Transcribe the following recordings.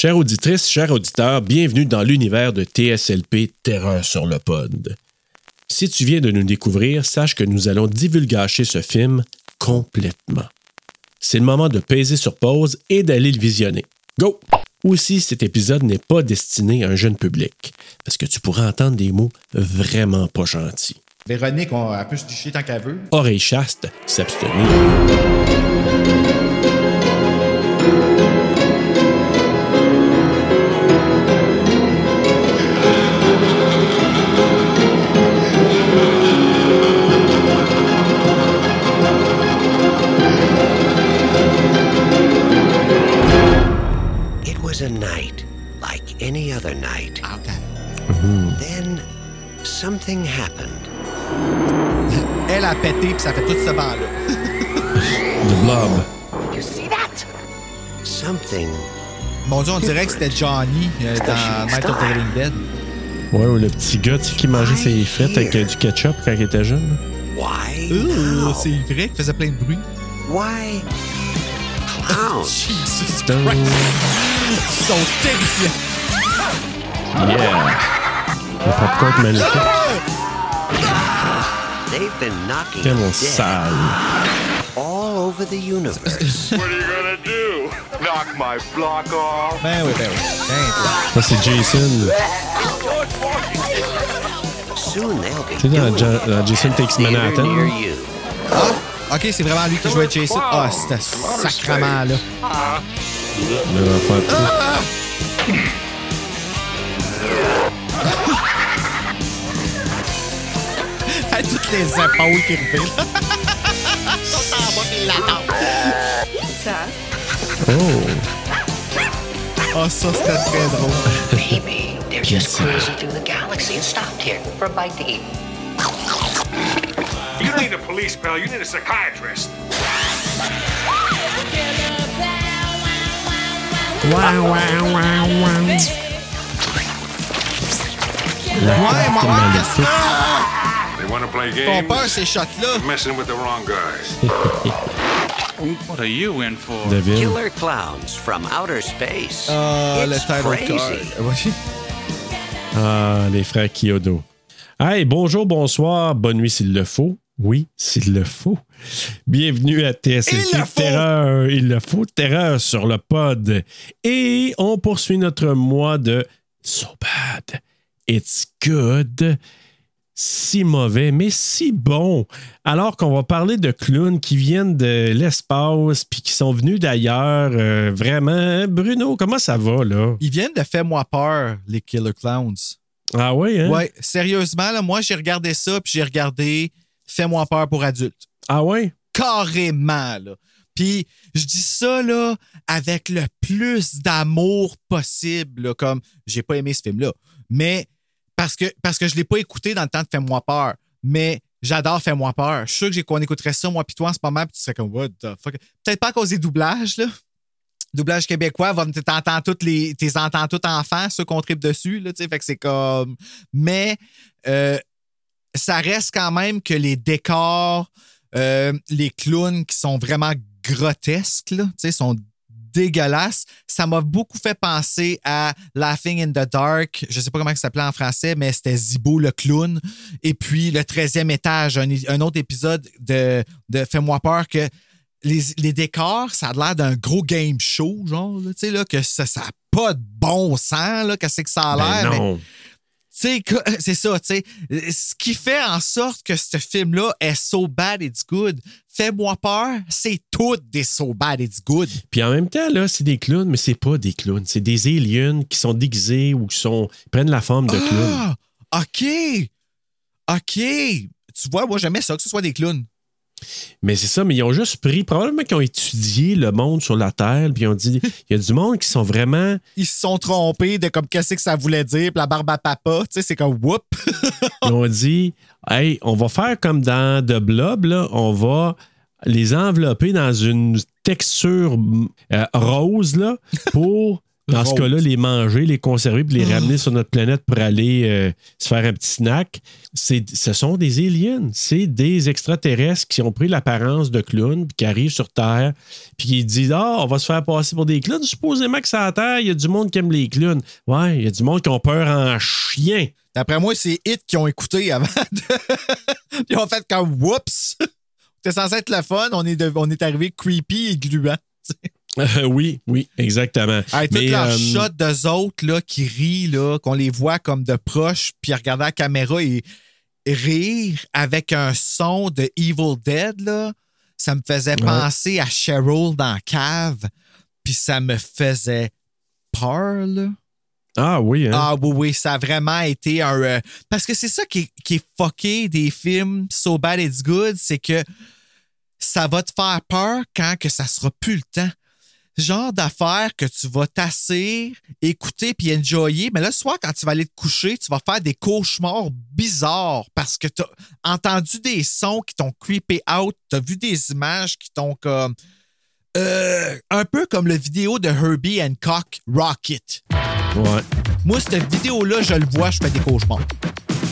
Chères auditrices, chers auditeurs, bienvenue dans l'univers de TSLP Terreur sur le pod. Si tu viens de nous découvrir, sache que nous allons divulgacher ce film complètement. C'est le moment de peser sur pause et d'aller le visionner. Go! Aussi, cet épisode n'est pas destiné à un jeune public, parce que tu pourras entendre des mots vraiment pas gentils. Véronique, on, elle peut se toucher tant qu'elle veut. Oreille chaste, s'abstenir. Night like any other night. Okay. Then something happened. Elle a pété, puis ça fait tout ce banc-là. The Blob. You see that? Something. Mon Dieu, on dirait que c'était Johnny euh, dans Night of the Living Dead. Ouais, ou le petit gars tu sais, qui mangeait ses frites avec euh, du ketchup quand il était jeune. Why? Now? c'est vrai qu'il faisait plein de bruit. Why? Clowns? Jesus. Christ. Ils sont terrifiants. Yeah! Le popcorn magnifique. They've been knocking Tellement dead sale. all over the universe. What are you gonna do? Knock my block off? Ben oui, ben oui. Ben. Ça, c'est Jason. Dans, Ja- dans Jason Takes Manhattan. near you. Ah, ok, c'est vraiment lui qui jouait Jason. Ah, c'était sacrement là. Le l'enfant trou. À toutes les épaules qui reviennent. Sont en bas, puis il l'attend. Oh! Ah, ça, c'était très drôle. Maybe they're just cruising through the galaxy and stopped here for a bite to eat. You don't need a police pal, you need a psychiatrist. Ouais, maman, qu'est-ce que They wanna play Ton games? peur, ces shots-là. Messing with the wrong guys. What are you in for? David? Killer clowns from outer space. Ah, le It's title crazy. card. Ouais. Ah, les frères Kyodo. Hey, bonjour, bonsoir, bonne nuit s'il le faut. Oui, s'il le faut. Bienvenue à TSLP. Terreur. Il le faut, Terreur sur le pod. Et on poursuit notre mois de So Bad. It's Good. Si mauvais, mais si bon. Alors qu'on va parler de clowns qui viennent de l'espace puis qui sont venus d'ailleurs. euh, vraiment, Bruno, comment ça va, là? Ils viennent de Fais-moi peur, les Killer Clowns. Ah oui, hein? Ouais, sérieusement, là, moi, j'ai regardé ça, puis j'ai regardé Fais-moi peur pour adultes. Ah ouais? Carrément, là. Puis je dis ça, là, avec le plus d'amour possible, là, comme j'ai pas aimé ce film-là. Mais parce que, parce que je l'ai pas écouté dans le temps de Fais-moi peur. Mais j'adore Fais-moi peur. Je suis sûr que j'ai- qu'on écouterait ça, moi, puis toi, en ce moment, puis tu serais comme, what the fuck? Peut-être pas à cause des doublages, là. Doublage québécois, va- t'entends toutes les, t'es entends tout enfants, ceux qu'on tripe dessus, là, tu sais, fait que c'est comme. Mais euh, ça reste quand même que les décors, euh, les clowns qui sont vraiment grotesques, là, sont dégueulasses. Ça m'a beaucoup fait penser à Laughing in the Dark. Je sais pas comment ça s'appelait en français, mais c'était Zibo le clown. Et puis le 13e étage, un, un autre épisode de, de Fais-moi peur que les, les décors, ça a l'air d'un gros game show, genre, tu sais, là, que ça n'a pas de bon sens, là, qu'est-ce que ça a Ben l'air. Sais, que- c'est ça, tu sais. Ce qui fait en sorte que ce film-là est so bad it's good. Fais-moi peur, c'est tout des so bad it's good. Puis en même temps, là, c'est des clowns, mais c'est pas des clowns. C'est des aliens qui sont déguisés ou qui sont ils prennent la forme de clowns. Ah, OK. OK. Tu vois, moi, j'aimais ça, que ce soit des clowns. Mais c'est ça, mais ils ont juste pris, probablement qu'ils ont étudié le monde sur la Terre, puis ils ont dit, il y a du monde qui sont vraiment. Ils se sont trompés de comme qu'est-ce que ça voulait dire, puis la barbe à papa, tu sais, c'est comme whoop. Ils ont dit, hey, on va faire comme dans The Blob, là, on va les envelopper dans une texture euh, rose, là, pour Dans ce cas-là, les manger, les conserver, puis les Ah. ramener sur notre planète pour aller euh, se faire un petit snack, ce sont des aliens. C'est des extraterrestres qui ont pris l'apparence de clowns, puis qui arrivent sur Terre, puis qui disent Ah, on va se faire passer pour des clowns. Supposément que c'est à Terre, il y a du monde qui aime les clowns. Ouais, il y a du monde qui ont peur en chien. D'après moi, c'est Hit qui ont écouté avant. De... Ils ont fait comme Whoops! C'était censé être le fun, on est, de- on est arrivé creepy et gluant. Euh, oui, oui, exactement. Hey, toutes leurs euh, shots d'eux autres là, qui rient, là, qu'on les voit comme de proche, puis regarder la caméra et rire avec un son de Evil Dead, là, ça me faisait penser à Cheryl dans la cave, puis ça me faisait peur. Là. Ah oui, hein? Ah oui, oui, ça a vraiment été un... euh, parce que c'est ça qui est, qui est fucké des films So Bad It's Good, c'est que ça va te faire peur quand que ça sera plus le temps. Genre d'affaires que tu vas t'asseoir, écouter puis enjoyer, mais là, le soir, quand tu vas aller te coucher, tu vas faire des cauchemars bizarres parce que tu as entendu des sons qui t'ont creepé out, tu as vu des images qui t'ont comme... euh, un peu comme le vidéo de Herbie Hancock, Rocket. Ouais. Moi, cette vidéo-là, je le vois, je fais des cauchemars.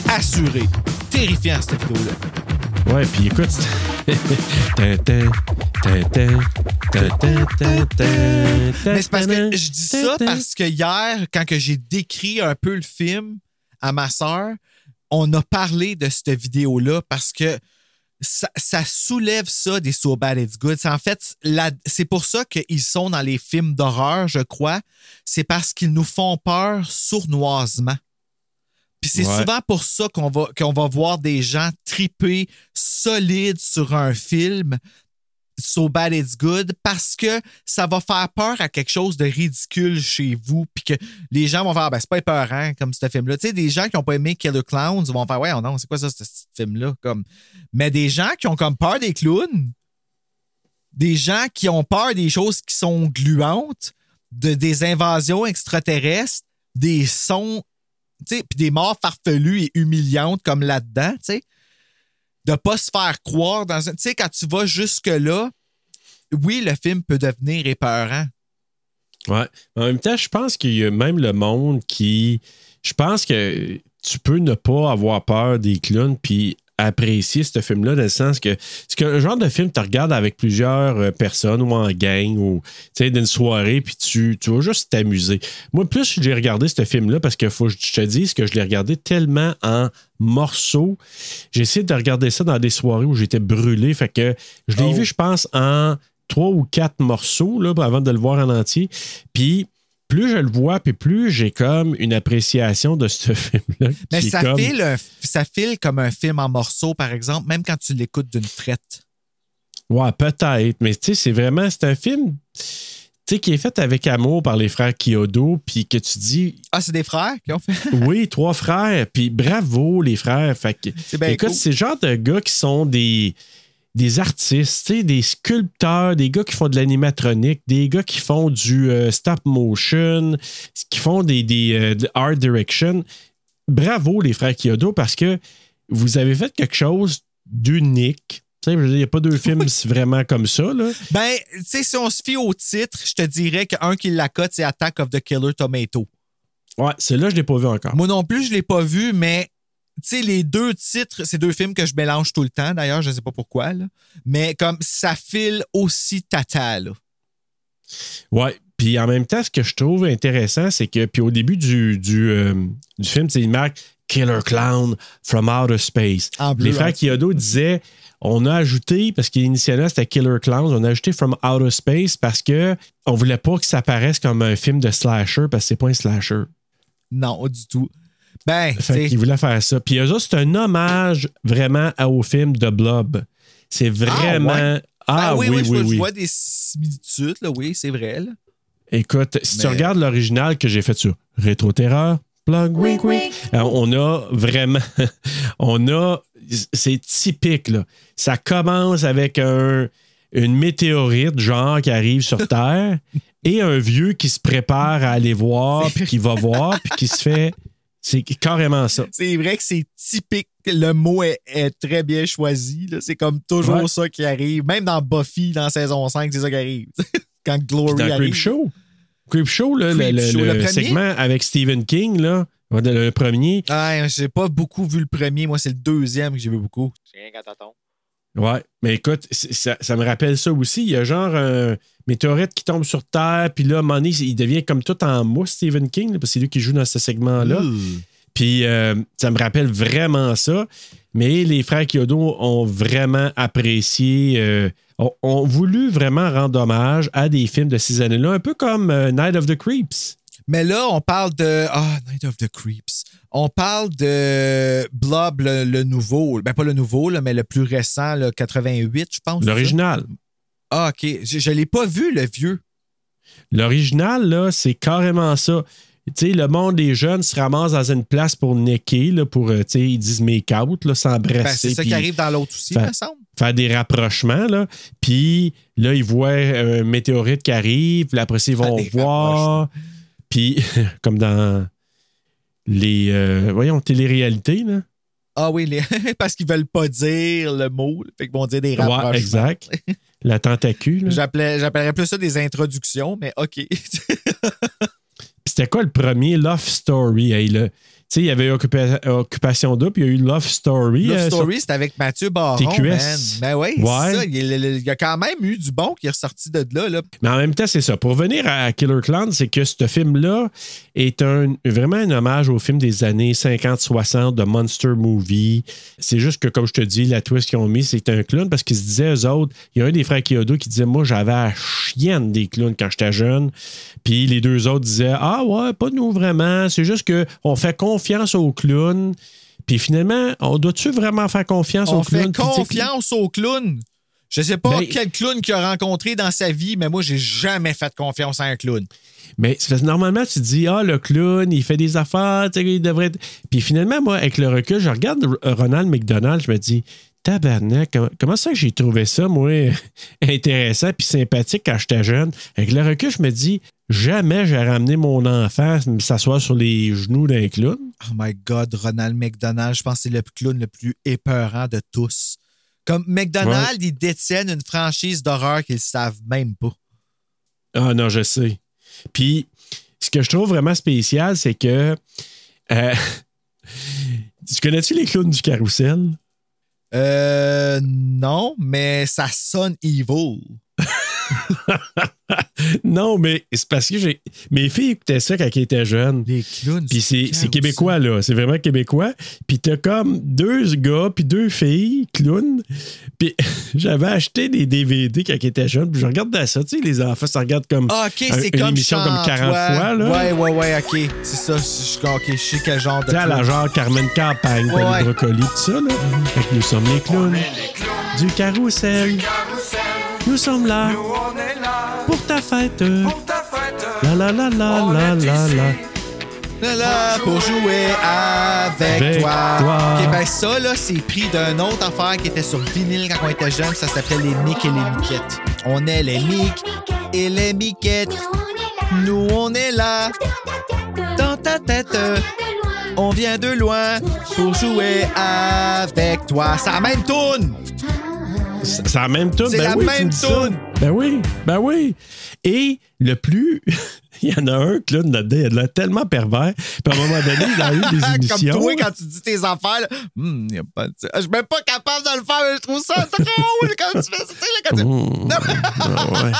Assuré. Terrifiant, cette vidéo-là. Ouais, puis écoute. Mais c'est parce que je dis ça parce que hier, quand j'ai décrit un peu le film à ma sœur, on a parlé de cette vidéo-là parce que ça, soulève ça des So Bad It's Good. En fait, c'est pour ça qu'ils sont dans les films d'horreur, je crois. C'est parce qu'ils nous font peur sournoisement. Puis c'est Ouais. souvent pour ça qu'on va, qu'on va voir des gens triper solides sur un film So Bad It's Good parce que ça va faire peur à quelque chose de ridicule chez vous. Puis que les gens vont faire, ben, c'est pas épeurant comme ce film-là. Tu sais, des gens qui n'ont pas aimé Killer Clowns vont faire, ouais, non, c'est quoi ça, ce petit film-là? Comme... Mais des gens qui ont comme peur des clowns, des gens qui ont peur des choses qui sont gluantes, de, des invasions extraterrestres, des sons, puis des morts farfelues et humiliantes comme là-dedans, tu sais de pas se faire croire dans un. Tu sais, quand tu vas jusque-là, oui, le film peut devenir épeurant. Ouais. En même temps, je pense qu'il y a même le monde qui. Je pense que tu peux ne pas avoir peur des clowns puis apprécier ce film-là, dans le sens que c'est qu'un genre de film, tu regardes avec plusieurs euh, personnes ou en gang ou tu sais, d'une soirée, puis tu, tu vas juste t'amuser. Moi, plus j'ai regardé ce film-là, parce qu'il faut que je te dise que je l'ai regardé tellement en morceaux. J'ai essayé de regarder ça dans des soirées où j'étais brûlé. Fait que je l'ai Oh. vu, je pense, en trois ou quatre morceaux là, avant de le voir en entier. Puis plus je le vois, puis plus j'ai comme une appréciation de ce film-là. Mais ça, comme- file, un- ça file comme un film en morceaux, par exemple, même quand tu l'écoutes d'une traite. Ouais, peut-être. Mais tu sais, c'est vraiment, c'est un film qui est fait avec amour par les frères Kyodo, puis que tu dis, Ah, c'est des frères qui ont fait? oui, trois frères, puis bravo les frères. Fait que, C'est bien écoute, cool. c'est le genre de gars qui sont des, des artistes, des sculpteurs, des gars qui font de l'animatronique, des gars qui font du euh, stop motion, qui font des, des euh, de art direction. Bravo les frères Kyodo parce que vous avez fait quelque chose d'unique. Il n'y a pas deux films vraiment comme ça. Là. Ben, tu sais, si on se fie au titre, je te dirais qu'un qui la cote, c'est Attack of the Killer Tomato. Ouais, celui-là, je ne l'ai pas vu encore. Moi non plus, je ne l'ai pas vu, mais sais, les deux titres, c'est deux films que je mélange tout le temps, d'ailleurs, je ne sais pas pourquoi, là. mais comme ça file aussi tata, là. Ouais. Puis en même temps, ce que je trouve intéressant, c'est que, puis au début du, du, euh, du film, tu sais, il marque Killer Clown from Outer Space. Bleu, Les frères hein. Kyodo disaient on a ajouté, parce qu'initialement c'était Killer Clowns, on a ajouté From Outer Space parce que on voulait pas que ça paraisse comme un film de slasher parce que c'est pas un slasher. Non, du tout. Ben, qu'ils voulaient faire ça. Puis eux autres, c'est un hommage vraiment à- au film de Blob. C'est vraiment. ouais? Ah, Ben oui, oui, oui, je, oui. vois- je vois des similitudes, là, oui, c'est vrai. Là. Écoute, si tu regardes l'original que j'ai fait sur Rétro Terreur, plug, wink, wink, euh, on a vraiment. on a. C'est typique, là. Ça commence avec un, une météorite, genre, qui arrive sur Terre, et un vieux qui se prépare à aller voir, puis qui va voir, puis qui se fait. C'est carrément ça. C'est vrai que c'est typique. Le mot est, est très bien choisi. là. C'est comme toujours Ouais. ça qui arrive. Même dans Buffy, dans saison 5, c'est ça qui arrive. Quand Puis Glory dans arrive. Creep Show. Creepshow, là, le, le- Creepshow, le le premier? segment avec Stephen King, là, le premier. Ah, j'ai pas beaucoup vu le premier. Moi, c'est le deuxième que j'ai vu beaucoup. Ouais, mais écoute, ça, ça me rappelle ça aussi. Il y a genre un météorite qui tombe sur Terre, puis là, à un moment donné, il devient comme tout en mousse, Stephen King, là, parce que c'est lui qui joue dans ce segment-là. Puis euh, ça me rappelle vraiment ça. Mais les frères Kyodo ont vraiment apprécié, euh, ont, ont voulu vraiment rendre hommage à des films de ces années-là, un peu comme euh, Night of the Creeps. Mais là, on parle de. Ah, Night of the Creeps. On parle de Blob, le, le nouveau. Ben, pas le nouveau, là, mais le plus récent, le 88, je pense. L'original. Ah, OK. Je, je l'ai pas vu, le vieux. L'original, là, c'est carrément ça. Tu sais, le monde des jeunes se ramasse dans une place pour necker, là, pour, euh, tu sais, ils disent make-out, là, s'embrasser. Ben, c'est ça qui arrive dans l'autre aussi, Fait- me semble. Faire des rapprochements, là. Puis là, ils voient un météorite qui arrive, puis après ils vont voir. Puis, comme dans les, euh, voyons, télé-réalités, là. Ah oui, les- parce qu'ils veulent pas dire le mot. Fait qu'ils vont dire des rapprochements. Ouais, exact. La tentacule. J'appellerais plus ça des introductions, mais OK. Puis C'était quoi le premier Love Story? Hey, là? Tu sais, il y avait Occupa- Occupation Double, puis il y a eu Love Story. Love euh, Story, c'est avec Mathieu Baron. TQS. man. Ben oui, c'est Ouais. ça. Il y, a, il y a quand même eu du bon qui est ressorti de là. là. Mais en même temps, c'est ça. Pour revenir à Killer Clown, c'est que ce film-là est un, vraiment un hommage au film des années 50-60 de Monster Movie. C'est juste que, comme je te dis, la twist qu'ils ont mis, c'est un clown parce qu'ils se disaient, eux autres, il y a un des frères Kyodo qui disait, moi, j'avais la chienne des clowns quand j'étais jeune. Puis les deux autres disaient, ah ouais, pas nous vraiment. C'est juste qu'on fait confiance aux clowns. Puis finalement, on doit-tu vraiment faire confiance On aux clowns? fait tu sais, confiance au clown. Je sais pas Ben- quel clown qu'il a rencontré dans sa vie, mais moi, j'ai jamais fait confiance à un clown. Mais que normalement, tu te dis, ah, le clown, il fait des affaires, tu sais, il devrait être. Puis finalement, moi, avec le recul, je regarde Ronald McDonald, je me dis, tabarnak, comment, comment ça que j'ai trouvé ça, moi, intéressant puis sympathique quand j'étais jeune? Avec le recul, je me dis, jamais j'ai ramené mon enfant s'asseoir sur les genoux d'un clown. Oh my God, Ronald McDonald, je pense que c'est le clown le plus épeurant de tous. Comme McDonald, ils détiennent une franchise d'horreur qu'ils savent même pas. Ah non, je sais. Puis, ce que je trouve vraiment spécial, c'est que. euh, tu connais-tu les clowns du carrousel? Euh, non, mais ça sonne evil. non, mais c'est parce que j'ai. Mes filles écoutaient ça quand elles étaient jeunes. Les clowns. Puis du c'est, québécois, là. C'est vraiment québécois. Puis t'as comme deux gars, puis deux filles, clowns. Puis j'avais acheté des DVD quand ils étaient jeunes. Puis je regardais ça. Tu sais, les enfants, ça regarde comme. Ah, OK, un- c'est une comme émission comme 40 Chante-toi. fois, là. Ouais, ouais, ouais, OK. C'est ça. Je, OK, je sais quel genre de. Tu la genre Carmen Campagne, Ouais, t'as ouais. les brocolis, tout ça, là. Fait que nous sommes les clowns du carrousel. Nous sommes là pour ta fête. La la la la la la la. Là, là, pour jouer avec, Avec toi. toi. OK, ben ça, là, c'est pris d'une autre affaire qui était sur vinyle quand on était jeune. Ça s'appelait les Mick et les Miquettes. On est les Mick et les Miquettes. Nous, on est là, dans ta tête. On vient de loin pour jouer avec toi. La même toune! C'est la même tune. C'est ben la oui, même tu me dis ça. toune. Ben oui, ben oui. Et le plus, il y en a un, clown là-dedans, il a tellement pervers. Puis à un moment donné, il a eu des Comme émissions. toi, quand tu dis tes affaires, là, Hmm, y a pas de... Je suis même pas capable de le faire, mais je trouve ça drôle quand tu fais ça. Quand tu- ouais.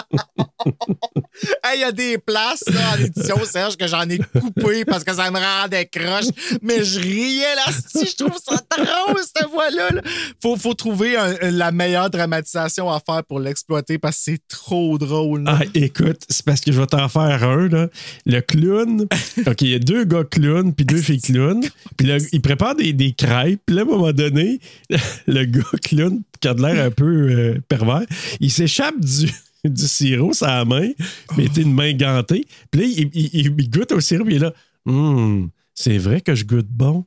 Hey, Il y a des places là, en édition, Serge, que j'en ai coupé parce que ça me rendait croche. Mais je riais là, si je trouve ça drôle, cette voix-là. là. Faut, faut trouver un- la meilleure dramatisation à faire pour l'exploiter parce que c'est trop drôle. là. Ah, écoute, c'est parce que je vais t'en faire un, là. Le clown. OK, il y a deux gars clowns, puis deux filles clowns. Puis là, ils préparent des, des crêpes. Puis là, à un moment donné, le gars clown, qui a de l'air un peu euh, pervers, il s'échappe du, du sirop sur la main, mais une main gantée. Puis là, il, il- goûte au sirop, puis il est là. Hum, c'est vrai que je goûte bon.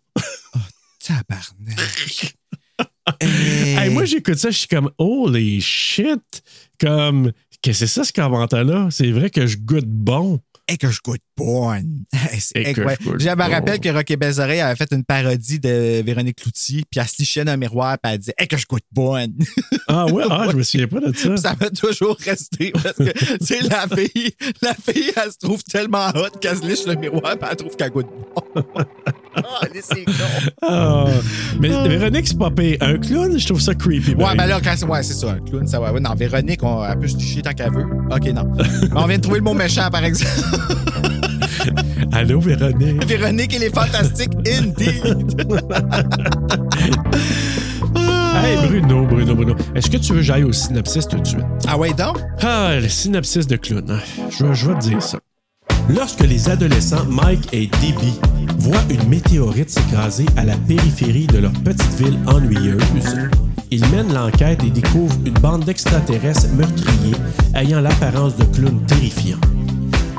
Tabarnak. Hey. Hey, moi, j'écoute ça, je suis comme, holy shit! Comme, Qu'est-ce que c'est ça, ce commentaire-là? C'est vrai que je goûte bon. Et que je goûte bonne. Et que je goûte Je me bon. rappelle que Rocky Bézaré avait fait une parodie de Véronique Cloutier, puis elle se lichait dans un miroir, puis elle disait Hey, que je goûte bonne. Ah ouais, ah, je me souviens pas de ça. ça m'a toujours resté parce que, tu sais, la fille, la fille, elle se trouve tellement hot qu'elle se liche le miroir, puis elle trouve qu'elle goûte bon. C'est con. Ah. Mais Véronique, c'est pas pire. Un clown, je trouve ça creepy. Ouais, pareil. ben là, quand c'est ouais, ça, un clown, ça va. Ouais, non, Véronique, on, elle peut se licher tant qu'elle veut. OK, non. Mais on vient de trouver le mot méchant, par exemple. Allô, Véronique? Véronique, elle est fantastique, indeed. Hey, Bruno, Bruno, Bruno. Est-ce que tu veux que j'aille au synopsis tout de suite? Ah ouais, donc? Ah, le synopsis de clown. Je, je vais te dire ça. Lorsque les adolescents Mike et Debbie voient une météorite s'écraser à la périphérie de leur petite ville ennuyeuse, ils mènent l'enquête et découvrent une bande d'extraterrestres meurtriers ayant l'apparence de clowns terrifiants.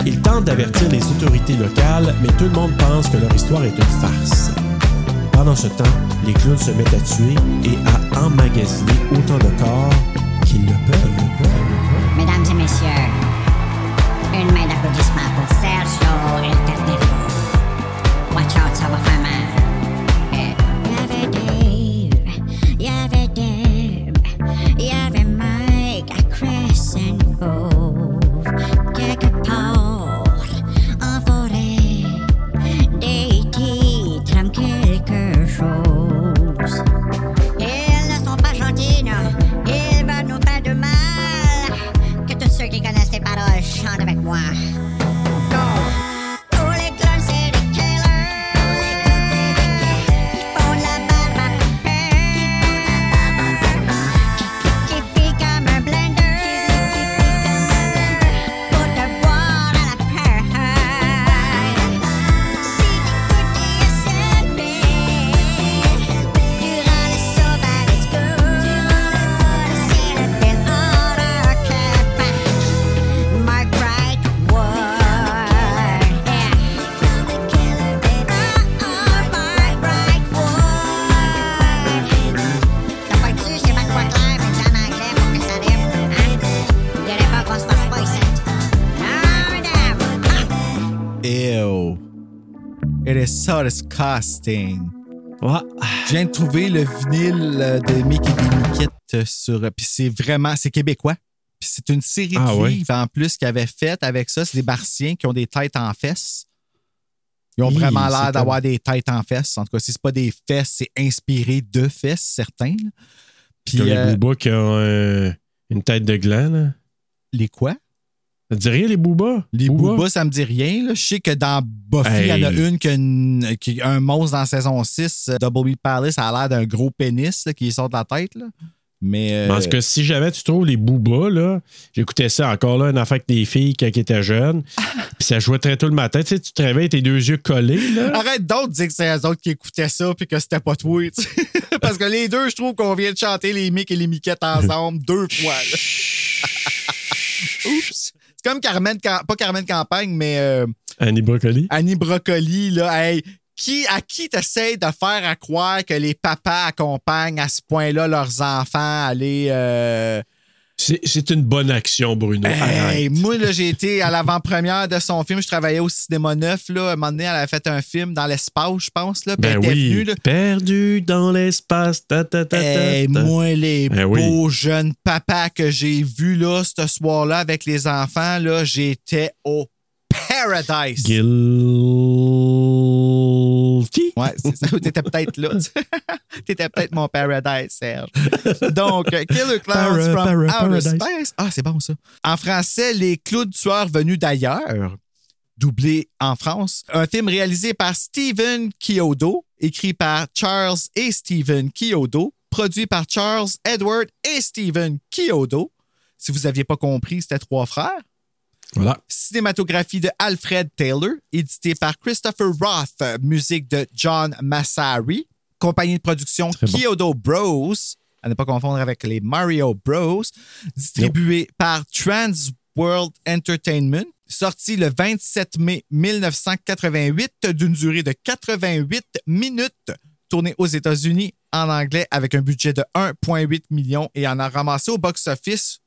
Ils tentent d'avertir les autorités locales, mais tout le monde pense que leur histoire est une farce. Pendant ce temps, les clowns se mettent à tuer et à emmagasiner autant de corps qu'ils le peuvent. Mesdames et messieurs, une main d'applaudissement pour Sergio El Carnero. Watch out, ça va faire mal. Disgusting. Ouais. Je viens de trouver le vinyle euh, de Mickey et des Miquettes sur. euh, Puis c'est vraiment. C'est québécois. Puis c'est une série Ah de ouais? livres en plus qu'ils avaient fait avec ça. C'est des martiens qui ont des têtes en fesses. Ils ont vraiment l'air d'avoir comme- des têtes en fesses. En tout cas, si c'est pas des fesses, c'est inspiré de fesses, certains. Puis Comme euh, les boobas qui ont euh, une tête de gland, là. les quoi? Ça te dit rien, les boobas? Les boobas, ça me dit rien. là. Je sais que dans Buffy, il y en a une qui a, une- qui a un monstre dans saison 6. euh, Double Beat Palace a l'air d'un gros pénis là, qui sort de la tête. Là. Mais. euh, Parce que si jamais tu trouves les boobas, là, j'écoutais ça encore là, une affaire avec des filles quand étaient jeunes. Puis ça jouait très tôt le matin. Tu sais, tu te réveilles, tes deux yeux collés, là. Arrête de dire que c'est eux autres qui écoutaient ça puis que c'était pas toi. tu sais. Parce que les deux, je trouve qu'on vient de chanter les Mick et les Miquettes ensemble deux fois. Oups. Comme Carmen, pas Carmen Campagne, mais euh, Annie Brocoli. Annie Brocoli, là, hey, qui, à qui t'essayes de faire à croire que les papas accompagnent à ce point-là leurs enfants à aller. euh, C'est une bonne action, Bruno. Hey, moi, là, j'ai été à l'avant-première de son film. Je travaillais au cinéma neuf. Là. À un moment donné, elle avait fait un film dans l'espace, je pense. Là, Ben elle était oui. venue, là. Perdu dans l'espace. Ta, ta, ta, ta, Hey, moi, les Ben oui. beaux jeunes papas que j'ai vus là, ce soir-là avec les enfants, là, j'étais au paradise. Guilty. Ouais, c'est ça. T'étais peut-être là. T'étais peut-être mon paradise, Serge. Donc, euh, Killer Clowns Para- from para- Outer. Space. Ah, c'est bon, ça. En français, Les clowns tueurs venus d'ailleurs, doublé en France. Un film réalisé par Stephen Kyodo, écrit par Charles et Stephen Kyodo, produit par Charles, Edward et Stephen Kyodo. Si vous n'aviez pas compris, c'était trois frères. Voilà. Cinématographie de Alfred Taylor, édité par Christopher Roth, musique de John Massari, compagnie de production Très bon. Kyoto Bros, à ne pas confondre avec les Mario Bros, distribué par Trans World Entertainment, sorti le 27 mai 1988 d'une durée de 88 minutes, tourné aux États-Unis en anglais avec un budget de 1,8 million et en a ramassé au box-office.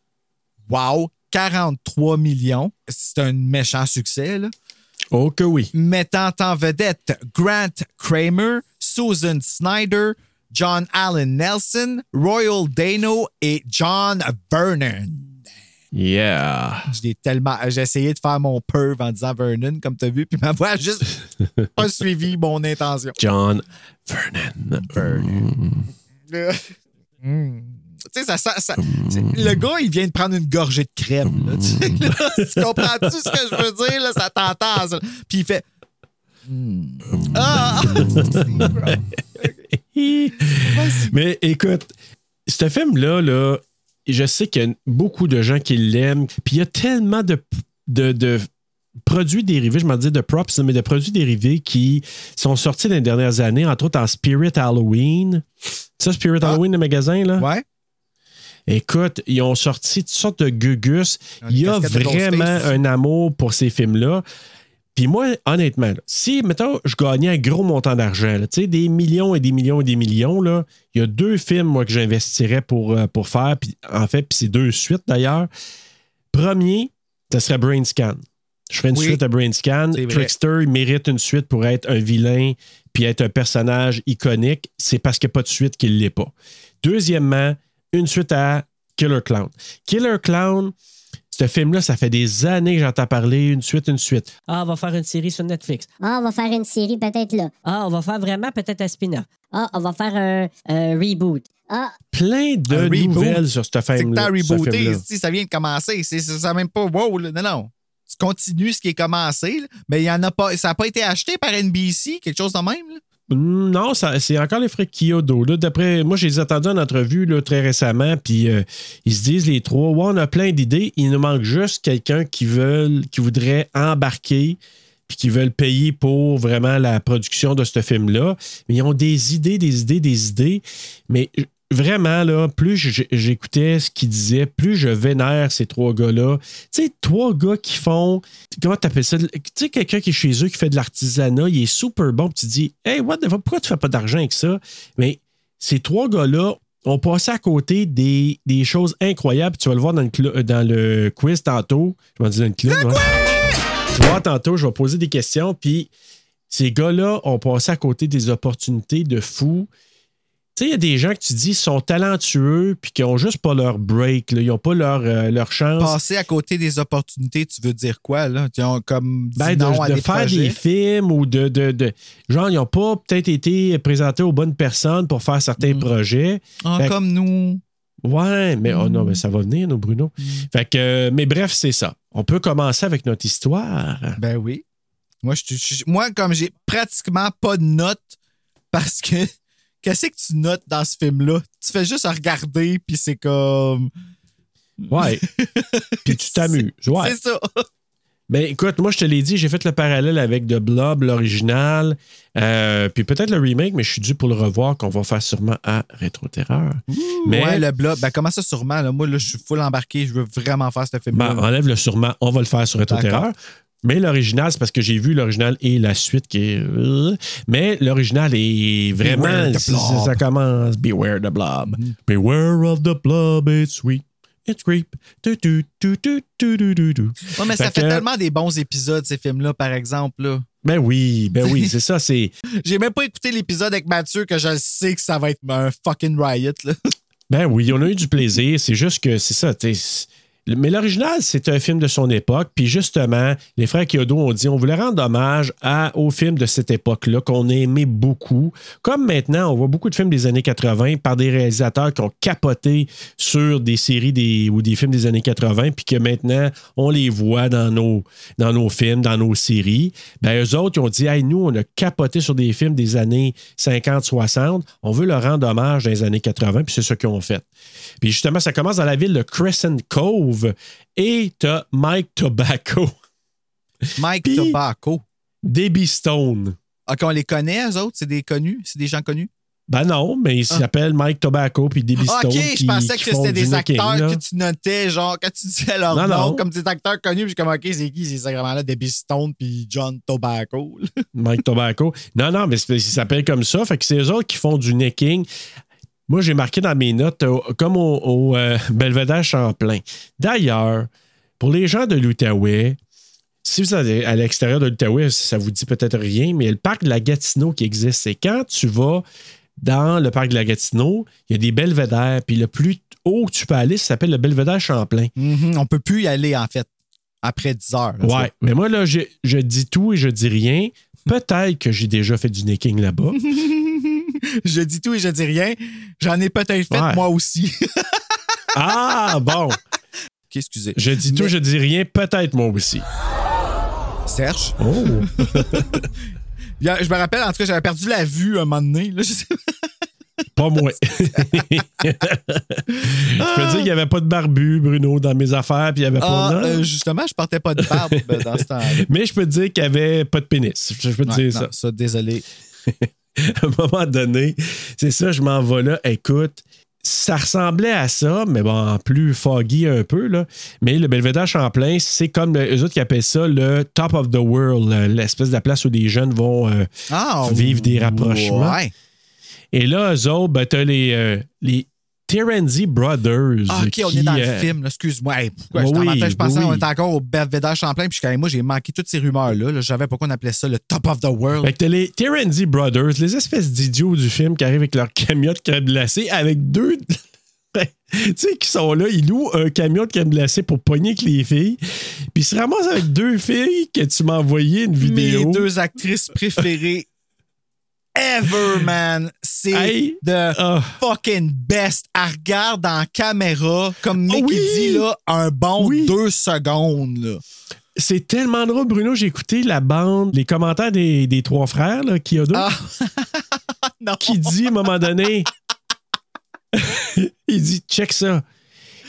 Wow, 43 millions. C'est un méchant succès, là. Oh que oui. Mettant en vedette Grant Kramer, Susan Snyder, John Allen Nelson, Royal Dano et John Vernon. Yeah. J'ai tellement. J'ai essayé de faire mon perv en disant Vernon, comme tu as vu, puis ma voix a juste pas suivi mon intention. John Vernon. Là. Mm. Tu sais, ça, ça, ça- c'est- le gars, il vient de prendre une gorgée de crème. là, tu, sais, là. Tu comprends-tu ce que je veux dire? Là? Ça t'entend. Puis il fait. Mm. Ah! Mais écoute, ce film-là, là, je sais qu'il y a beaucoup de gens qui l'aiment. Puis il y a tellement de, de, de produits dérivés, je m'en dis de props, mais de produits dérivés qui sont sortis dans les dernières années, entre autres en Spirit Halloween. Ça, Spirit Ah. Halloween, le magasin, là? Ouais. Écoute, ils ont sorti toutes sortes de gugus. Il y a vraiment un amour pour ces films-là. Puis moi, honnêtement, là, si, mettons, je gagnais un gros montant d'argent, tu sais, des millions et des millions et des millions, là, il y a deux films, moi, que j'investirais pour, euh, pour faire. Puis, en fait, puis c'est deux suites, d'ailleurs. Premier, ce serait Brain Scan. Je ferais une Oui. suite à Brain Scan. Trickster, il mérite une suite pour être un vilain puis être un personnage iconique. C'est parce qu'il n'y a pas de suite qu'il ne l'est pas. Deuxièmement, une suite à Killer Clown. Killer Clown, ce film-là, ça fait des années que j'entends parler, une suite, une suite. Ah, on va faire une série sur Netflix. Ah, on va faire une série peut-être là. Ah, on va faire vraiment peut-être un spin-off. Ah, on va faire un, un reboot. Ah, Plein de Un reboot? nouvelles sur ce C'est que film-là. t'as ce rebooté, si ça vient de commencer. C'est c'est- ça même pas wow. là. Non, non. Tu continues ce qui est commencé, là. mais il y en a pas. Ça n'a pas été acheté par NBC, quelque chose de même. là. Mm, Non, c'est encore les frères Kyoto. Là, d'après, moi, je les en entrevue là, très récemment, puis euh, ils se disent les trois, ouais, on a plein d'idées, il nous manque juste quelqu'un qui veut, qui voudrait embarquer, puis qui veulent payer pour vraiment la production de ce film-là. Mais ils ont des idées, des idées, des idées. Mais vraiment, là, plus j'écoutais ce qu'ils disaient, plus je vénère ces trois gars-là. Tu sais, trois gars qui font. Comment t'appelles ça? Tu sais, quelqu'un qui est chez eux, qui fait de l'artisanat, il est super bon, puis tu dis, hey, what the fuck, pourquoi tu fais pas d'argent avec ça? Mais ces trois gars-là ont passé à côté des, des choses incroyables. Tu vas le voir dans le, cl- dans le quiz tantôt. Je m'en dis dans le clip. ouais. Tu voir tantôt, je vais poser des questions, puis ces gars-là ont passé à côté des opportunités de fou. Tu sais, il y a des gens que tu dis sont talentueux puis qui ont juste pas leur break, là. ils n'ont pas leur, euh, leur chance. Passer à côté des opportunités, tu veux dire quoi, là? Ils ont comme Ben, de, à de des faire projets. des films ou de, de, de- Genre, ils n'ont pas peut-être été présentés aux bonnes personnes pour faire certains Mm. projets. Ah, comme nous. Ouais, mais oh Mm. non, mais ça va venir, nous, Bruno. Fait que, euh, mais bref, c'est ça. On peut commencer avec notre histoire. Ben oui. Moi, je, je- moi comme j'ai pratiquement pas de notes parce que qu'est-ce que tu notes dans ce film-là? Tu fais juste à regarder, puis c'est comme. Ouais. Puis tu t'amuses. Ouais. C'est ça. Ben écoute, moi je te l'ai dit, j'ai fait le parallèle avec The Blob, l'original, euh, puis peut-être le remake, mais je suis dû pour le revoir qu'on va faire sûrement à Rétro Terreur. Mais Ouais, le bloc. Ben, comment ça, sûrement? Là? Moi, là, je suis full embarqué. Je veux vraiment faire ce film-là. ben, enlève le sûrement, on va le faire sur Rétro. Terreur. Mais l'original, c'est parce que j'ai vu l'original et la suite qui est. euh, Mais l'original est vraiment. Ça commence. Beware the blob. Beware of the blob, it's sweet. It's creep. Tu, tu, tu, tu, tu, tu, tu, tu. Ouais, mais ça Fait que- tellement des bons épisodes, ces films-là, par exemple. Là. Ben oui, ben oui, c'est ça, c'est. J'ai même pas écouté l'épisode avec Mathieu que je sais que ça va être un fucking riot. Là. Ben oui, on a eu du plaisir. C'est juste que c'est ça. t'sais, c'est- Mais l'original, c'est un film de son époque. Puis justement, les frères Kyodo ont dit on voulait rendre hommage aux films de cette époque-là qu'on a aimé beaucoup. Comme maintenant, on voit beaucoup de films des années 80 par des réalisateurs qui ont capoté sur des séries ou des films des années 80, puis que maintenant, on les voit dans nos, dans nos films, dans nos séries. Ben, eux autres, ils ont dit hey, nous, on a capoté sur des films des années 50-60. On veut leur rendre hommage dans les années 80, puis c'est ce qu'ils ont fait. Puis justement, ça commence dans la ville de Crescent Cove et t'as Mike Tobacco, Mike Puis- Tobacco. Debbie Stone. OK, on les connaît, eux autres? C'est des connus? C'est des gens connus? Ben non, mais il s'appelle Mike Tobacco puis Debbie Ah, Stone. OK, qui- je pensais que c'était des acteurs là. que tu notais, genre, quand tu disais leur Non, nom, non. comme des acteurs connus, puis je suis comme, OK, c'est qui? C'est sacrément-là, Debbie Stone puis John Tobacco. Mike Tobacco. Non, non, mais c'est- il s'appelle comme ça. Fait que c'est eux autres qui font du necking. Moi, j'ai marqué dans mes notes, euh, comme au, au, euh, Belvedere Champlain. D'ailleurs, Pour les gens de l'Outaouais, si vous êtes à l'extérieur de l'Outaouais, ça vous dit peut-être rien, mais le parc de la Gatineau qui existe, c'est quand tu vas dans le parc de la Gatineau, il y a des belvédères, puis le plus haut que tu peux aller, ça s'appelle le belvédère Champlain. Mhm, On peut plus y aller, en fait, après 10 heures. là, Ouais, mais moi, là, je, je dis tout et je dis rien. Peut-être que j'ai déjà fait du necking là-bas. je dis tout et je dis rien. J'en ai peut-être fait Ouais. moi aussi. Ah, bon. Ok, excusez. Je dis tout, Mais- je dis rien, peut-être moi aussi. Serge? Oh. Je me rappelle, en tout cas, j'avais perdu la vue un moment donné. Là, je sais- Pas moi. je peux dire qu'il n'y avait pas de barbu, Bruno, dans mes affaires, puis il n'y avait pas. Ah, euh, justement, je portais pas de barbe euh, dans ce temps-là. Mais je peux te dire qu'il n'y avait pas de pénis. Je peux te dire non, ça. désolé. à un moment donné, c'est ça, je m'en vais là. Écoute, ça ressemblait à ça, mais bon, en plus foggy un peu. Là. Mais le Belvédère Champlain, c'est comme le- eux autres qui appellent ça le top of the world, le- l'espèce de la place où les jeunes vont euh, Ah, vivre des rapprochements. Ouais. Et là, eux autres, ben, t'as les, euh, les Terenzi Brothers. Ah, OK, on qui, est dans le euh, film. là. Excuse-moi. Hey, pourquoi oui, je, je pensais qu'on était encore au Belvedere Champlain. Puis moi, j'ai manqué toutes ces rumeurs-là. là. Je savais pourquoi on appelait ça le top of the world. Fait que t'as les Terenzi Brothers, les espèces d'idiots du film qui arrivent avec leur camion de crème glacée avec deux. tu sais, qui sont là, ils louent un camion de crème glacée pour pogner avec les filles. Puis ils se ramassent avec deux filles que tu m'as envoyé une vidéo. Mes deux actrices préférées ever, man. C'est Hey. the Ah. fucking best. Elle regarde en caméra, comme Nick oui. il dit, là, un bon Oui. deux secondes. Là. C'est tellement drôle, Bruno. J'ai écouté la bande, les commentaires des, des trois frères, là, qui a deux, Ah. qui dit à un moment donné. il dit, check ça.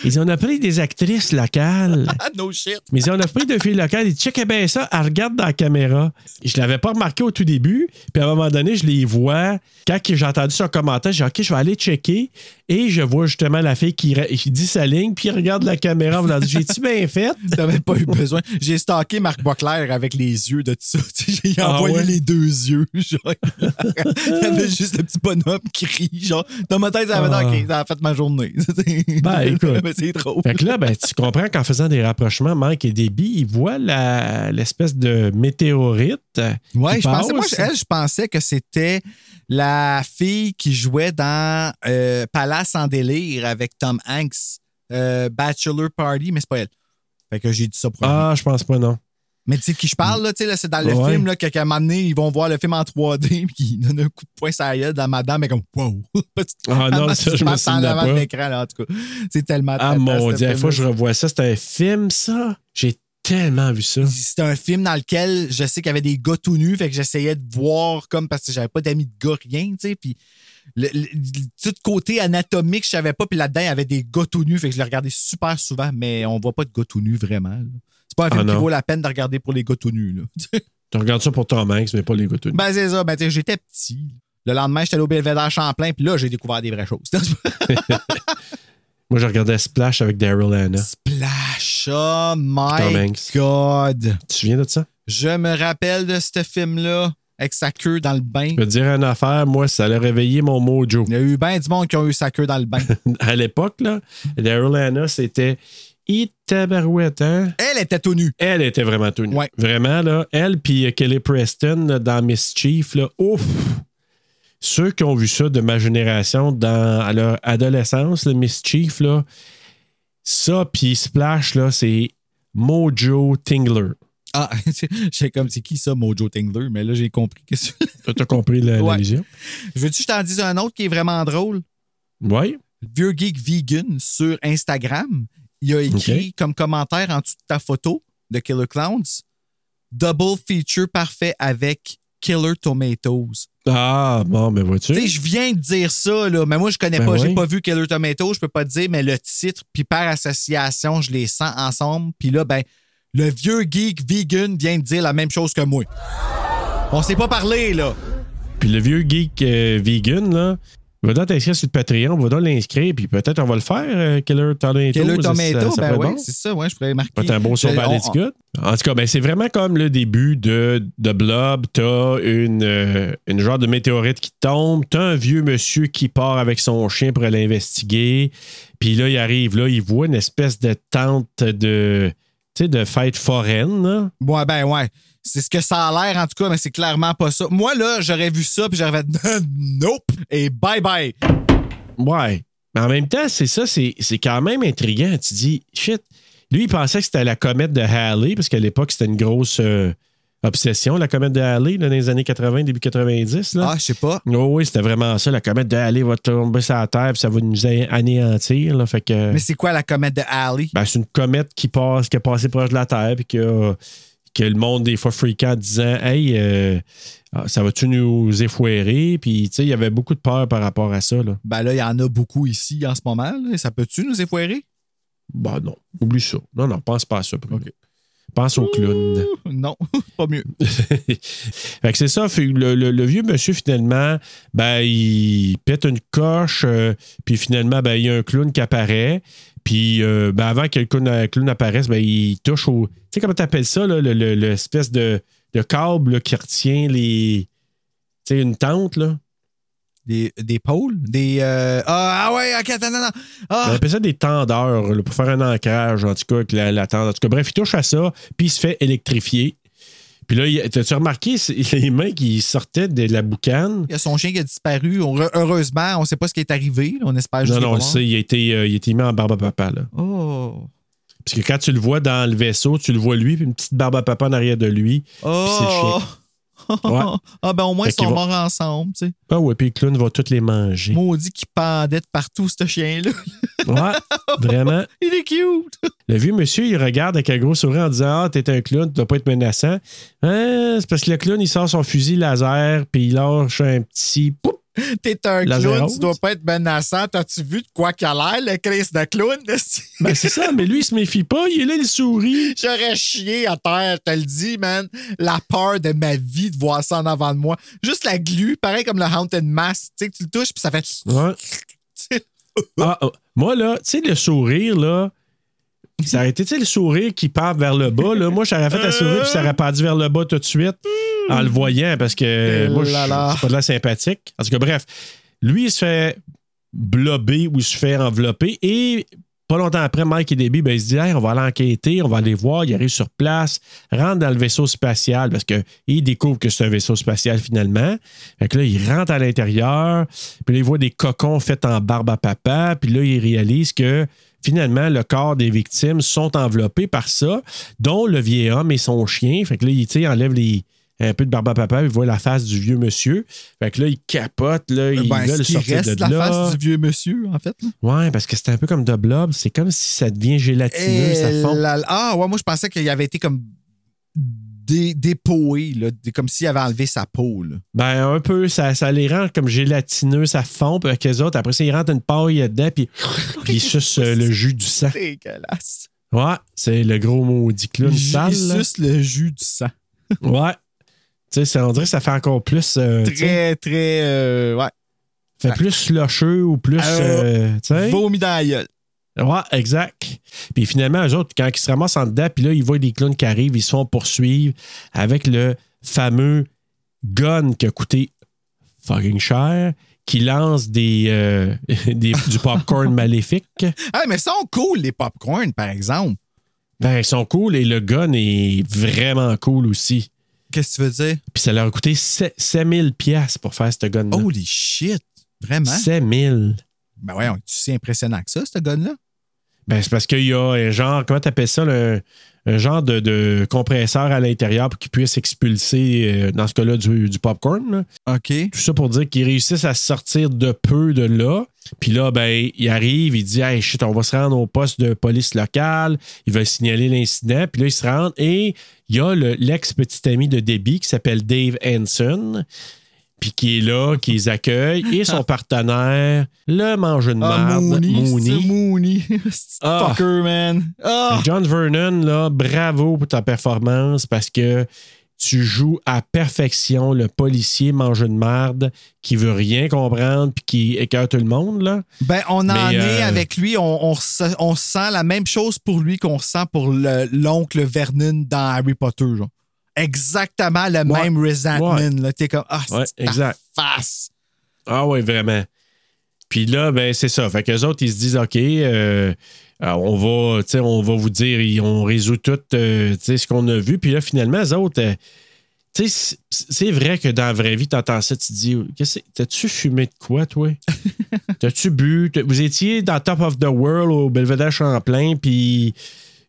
Il dit, on a pris des actrices locales. Ah, no shit. Mais si on a pris deux filles locales, il dit check bien ça, elle regarde dans la caméra. Je l'avais pas remarqué au tout début, puis à un moment donné, je les vois. Quand j'ai entendu son commentaire, j'ai dit OK, je vais aller checker. Et je vois justement la fille qui, dit sa ligne, puis il regarde la caméra. en dire, J'ai-tu bien fait? T'avais pas eu besoin. J'ai stalké Marc Boisclair avec les yeux de tout ça. J'ai Ah envoyé ouais? les deux yeux. Genre, il y avait juste le petit bonhomme qui rit. Genre, dans ma tête, ça avait Ah. dit, OK, ça a fait ma journée. Ben, écoute. Mais c'est trop. Fait que là, ben, tu comprends qu'en faisant des rapprochements, Mike et Debbie, ils voient l'espèce de météorite. Ouais, je pensais, moi, elle, je pensais que c'était la fille qui jouait dans euh, Palace en délire avec Tom Hanks, euh, Bachelor Party, mais c'est pas elle. Fait que j'ai dit ça pour. Ah, je pense pas, non. Mais tu sais, qui je parle, là, tu sais, là, c'est dans le Ouais. film, là, qu'à un moment donné, ils vont voir le film en 3D, puis ils donnent un coup de poing sur la gueule dans madame, mais comme, wow! Ah non, ça, je me souviens pas. l'écran, en tout cas. C'est tellement. Ah mon Dieu, il faut que je revoie ça. C'est un film, ça? J'ai tellement vu ça. C'était un film dans lequel je sais qu'il y avait des gars tout nus, fait que j'essayais de voir comme parce que j'avais pas d'amis de gars, rien, tu sais, puis le, le- tout côté anatomique, je savais pas, puis là-dedans, il y avait des gars tout nus, fait que je l'ai regardé super souvent, mais on voit pas de gars tout nus vraiment. C'est pas un film Ah, qui non. vaut la peine de regarder pour les gars tout nus, là. Tu regardes ça pour Tom Hanks, mais pas les gars tout nus. Ben, c'est ça. Ben, j'étais petit. Le lendemain, j'étais allé au Belvedere Champlain, puis là, j'ai découvert des vraies choses. Moi, je regardais Splash avec Daryl Hannah. Splash, oh my. God. Tu te souviens de ça? Je me rappelle de ce film-là, avec sa queue dans le bain. Je peux te dire une affaire, moi, ça a réveillé mon mojo. Il y a eu bien du monde qui ont eu sa queue dans le bain. À l'époque, là, Daryl Hannah, c'était Hit tabarouette, hein? Elle était tout nue. Elle était vraiment tout nue. Ouais. Vraiment, là. Elle puis Kelly Preston là, dans Mischief, là. Ouf! Ceux qui ont vu ça de ma génération dans à leur adolescence, le Mischief, là, ça puis Splash, là, c'est Mojo Tingler. Ah, j'ai comme, c'est qui ça, Mojo Tingler? Mais là, j'ai compris que c'est. T'as compris la, Ouais. Veux-tu que je t'en dise un autre qui est vraiment drôle? Oui. Vieux Geek Vegan sur Instagram, il a écrit comme commentaire en dessous de ta photo de Killer Clowns Double feature parfait avec Killer Tomatoes. Ah, bon, mais vois-tu? Tu sais, je viens de dire ça, là, mais moi, je connais Ben pas. J'ai oui. pas vu Killer Tomatoes, je peux pas te dire, mais le titre, puis par association, je les sens ensemble. Puis là, ben, le vieux geek vegan vient de dire la même chose que moi. On s'est pas parlé, là. Puis le vieux geek euh, vegan, là, va donc t'inscrire sur le Patreon, va donc l'inscrire, puis peut-être on va le faire, euh, Killer Tomato. Killer Tomato, ça- ça ben oui, bon. c'est ça, ouais, je pourrais marquer. Pas un beau par on- l'étiquette. En tout cas, ben, c'est vraiment comme le début de, de Blob. T'as une, euh, une genre de météorite qui tombe. T'as un vieux monsieur qui part avec son chien pour aller investiguer. Puis là, il arrive, là, il voit une espèce de tente de de fête foraine. Là. Ouais, ben ouais. C'est ce que ça a l'air, en tout cas, mais c'est clairement pas ça. Moi, là, j'aurais vu ça, puis j'aurais fait nope, et bye bye. Ouais. Mais en même temps, c'est ça, c'est c'est quand même intriguant. Tu dis, shit. Lui, il pensait que c'était la comète de Halley, parce qu'à l'époque, c'était une grosse euh, obsession, la comète de Halley, là, dans les années 80, début 90. Là. Ah, je sais pas. Oh oui, c'était vraiment ça. La comète de Halley va tomber sur la Terre, puis ça va nous anéantir. Là, fait que, Mais c'est quoi la comète de Alley? ben, c'est une comète qui passe, qui a passé proche de la Terre, puis que, que le monde, des fois, fréquent en disant Hey, euh, ah, ça va-tu nous effoirer? Puis, tu sais, il y avait beaucoup de peur par rapport à ça. Là. Ben là, il y en a beaucoup ici en ce moment. là. Ça peut-tu nous effoirer? Ben non, oublie ça. Non, non, pense pas à ça. Pense au clown. Non, pas mieux. fait que c'est ça. le vieux monsieur, finalement, ben, il pète une coche, euh, puis finalement, ben, il y a un clown qui apparaît. Puis euh, ben, avant que le clown, apparaisse, ben, il touche au. Tu sais comment tu appelles ça, là, le- le- l'espèce de, de câble là, qui retient les. Tu sais, une tente, là? Des, des pôles? Des. euh, Ah, ah ouais, ok, attends, non, non. On Ah, appelle ça des tendeurs là, pour faire un ancrage, en tout cas, avec la, la tente. En tout cas, bref, il touche à ça, puis il se fait électrifier. Puis là, t'as-tu remarqué c'est- les mains qui sortaient de la boucane? il y a son chien qui a disparu. On- Heureusement, on sait pas ce qui est arrivé. On espère juste Non, non, on le sait, il a été, euh, il a été mis en barbe à papa. Là. Oh. Parce que quand tu le vois dans le vaisseau, tu le vois lui, puis une petite barbe à papa en arrière de lui. Puis c'est le Oh. chien. Ouais. Ah, ben au moins, ils sont morts ensemble, tu sais. Ah ouais, puis le clown va toutes les manger. Maudit qui pendait de partout, ce chien-là. Ouais, vraiment. Il est cute. Le vieux monsieur, il regarde avec un gros sourire en disant Ah, t'es un clown, tu dois pas être menaçant. Hein, c'est parce que le clown, il sort son fusil laser, puis il lâche un petit. Poup! T'es un La clown, tu dois pas être menaçant. T'as-tu vu de quoi qu'il a l'air, le Chris de clown? Ben, c'est ça, mais lui, il se méfie pas, il est là, il sourit. J'aurais chié à terre, je te le dis, man. La peur de ma vie de voir ça en avant de moi. Juste la glu, pareil comme le Haunted Mask. Tu sais, que tu le touches, puis ça fait. Ouais. Ah, ah, moi, là, tu sais, le sourire, là, ça aurait été, le sourire qui part vers le bas, là. Moi, j'aurais fait un sourire, puis ça aurait parti vers le bas tout de suite, en le voyant, parce que Eh moi, je suis pas de la sympathique. En tout cas, bref, lui, il se fait blober ou il se fait envelopper, et pas longtemps après, Mike et Debbie, ben, ils se disent Hey, on va aller enquêter, on va aller voir. Il arrive sur place, rentre dans le vaisseau spatial parce qu'il découvre que c'est un vaisseau spatial finalement. Fait que là, il rentre à l'intérieur, puis là, il voit des cocons faits en barbe à papa, puis là, il réalise que finalement, le corps des victimes sont enveloppés par ça, dont le vieil homme et son chien. Fait que là, il enlève les, un peu de barbe à papa, il voit la face du vieux monsieur. Fait que là, il capote, là, il Ben, veut le sortir reste de la là. face du vieux monsieur, en fait. Ouais, parce que c'était un peu comme de blob. C'est comme si ça devient gélatineux, ça fond. Ah, ouais, moi, je pensais qu'il avait été comme dé- dépoué, là, comme s'il avait enlevé sa peau. Là. Ben, un peu, ça, ça les rend comme gélatineux, ça fond, puis avec les autres, après ça, ils rentrent une paille dedans, puis, puis ils sucent euh, le jus du sang. Dégueulasse. Ouais, c'est le gros maudit clown Il sale. suce le jus du sang. Ouais. Tu sais, ça- on dirait que ça fait encore plus. euh, Très, très. euh, ouais. fait plus slusheux ou plus. Euh, euh, tu sais. Vomi dans la gueule. Ouais, exact. Puis finalement, eux autres, quand ils se ramassent en dedans, puis là, ils voient des clowns qui arrivent, ils se font poursuivre avec le fameux gun qui a coûté fucking cher, qui lance des, euh, des- du popcorn maléfique. Ah, mais ils sont cool, les popcorn, par exemple. Ben, ils sont cool et le gun est vraiment cool aussi. Qu'est-ce que tu veux dire? Puis ça leur a coûté 7000 pièces pour faire ce gun-là. Holy shit. Vraiment? 7000. Ben voyons, tu si impressionnant que ça, ce gun-là? Ben, c'est parce qu'il y a un genre, comment t'appelles ça, le- un genre de, de compresseur à l'intérieur pour qu'il puisse expulser, euh, dans ce cas-là, du, du popcorn. là. OK. Tout ça pour dire qu'ils réussissent à sortir de peu de là. Puis là, ben, il arrive, il dit Hey, shit, on va se rendre au poste de police locale. Il va signaler l'incident. Puis là, il se rend et il y a le- l'ex-petit ami de Debbie qui s'appelle Dave Hanson. Puis qui est là, qui les accueille. Et son partenaire, le mangeur de Ah, merde, Mooney. Mooney. Ah. Fucker, man. Ah! John Vernon, là, bravo pour ta performance parce que tu joues à perfection le policier mangeur de merde qui veut rien comprendre puis qui écœure tout le monde. Là. Ben, on en Mais, est euh, avec lui. On, on, se- on sent la même chose pour lui qu'on sent pour le- l'oncle Vernon dans Harry Potter. Genre. Exactement le Ouais. même resentment. T'es comme, ah, c'est ta face. Ah oui, vraiment. Puis là, ben c'est ça. Fait qu'eux autres, ils se disent OK, euh, on va, on va vous dire, on résout tout euh, ce qu'on a vu. Puis là, finalement, les autres, euh, c'est- vrai que dans la vraie vie, t'entends ça, tu te dis, Qu'est-ce que- t'as-tu fumé de quoi, toi? T'as-tu bu? Vous étiez dans Top of the World au Belvedere Champlain, puis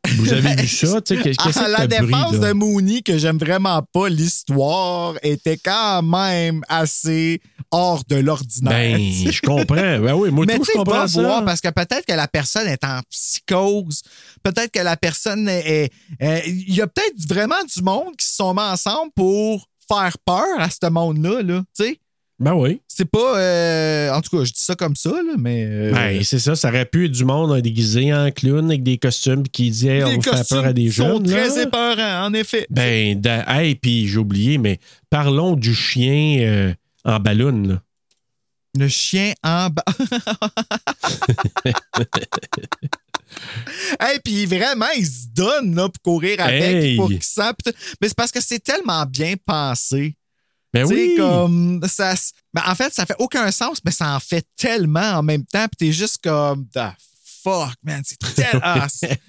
vous avez vu ça, tu sais, qu'est-ce que la défense de Mooney, que j'aime vraiment pas, l'histoire était quand même assez hors de l'ordinaire. Ben, je comprends. Ben oui, moi, Mais tout, je comprends pas ça. voir parce que peut-être que la personne est en psychose. Peut-être que la personne est. est- Il y a peut-être vraiment du monde qui se sont mis ensemble pour faire peur à ce monde-là. Là, tu sais. Ben oui. c'est pas. euh, en tout cas, je dis ça comme ça, là, mais. euh, Ben, c'est ça, ça aurait pu être du monde euh, déguisé en clown avec des costumes qui disaient on costumes peur à des sont jeunes. très là. épeurants, en effet. Ben, da- hey, puis j'ai oublié, mais parlons du chien euh, en ballon. là. Le chien en bas. hey, puis vraiment, il se donne là, pour courir avec, Hey! pour qu'il. Mais c'est parce que c'est tellement bien pensé. Ben Tu sais, oui. comme ça. ben, en fait, ça fait aucun sens, mais ça en fait tellement en même temps. Puis t'es juste comme, the fuck, man. C'est tellement. Ah, c'est-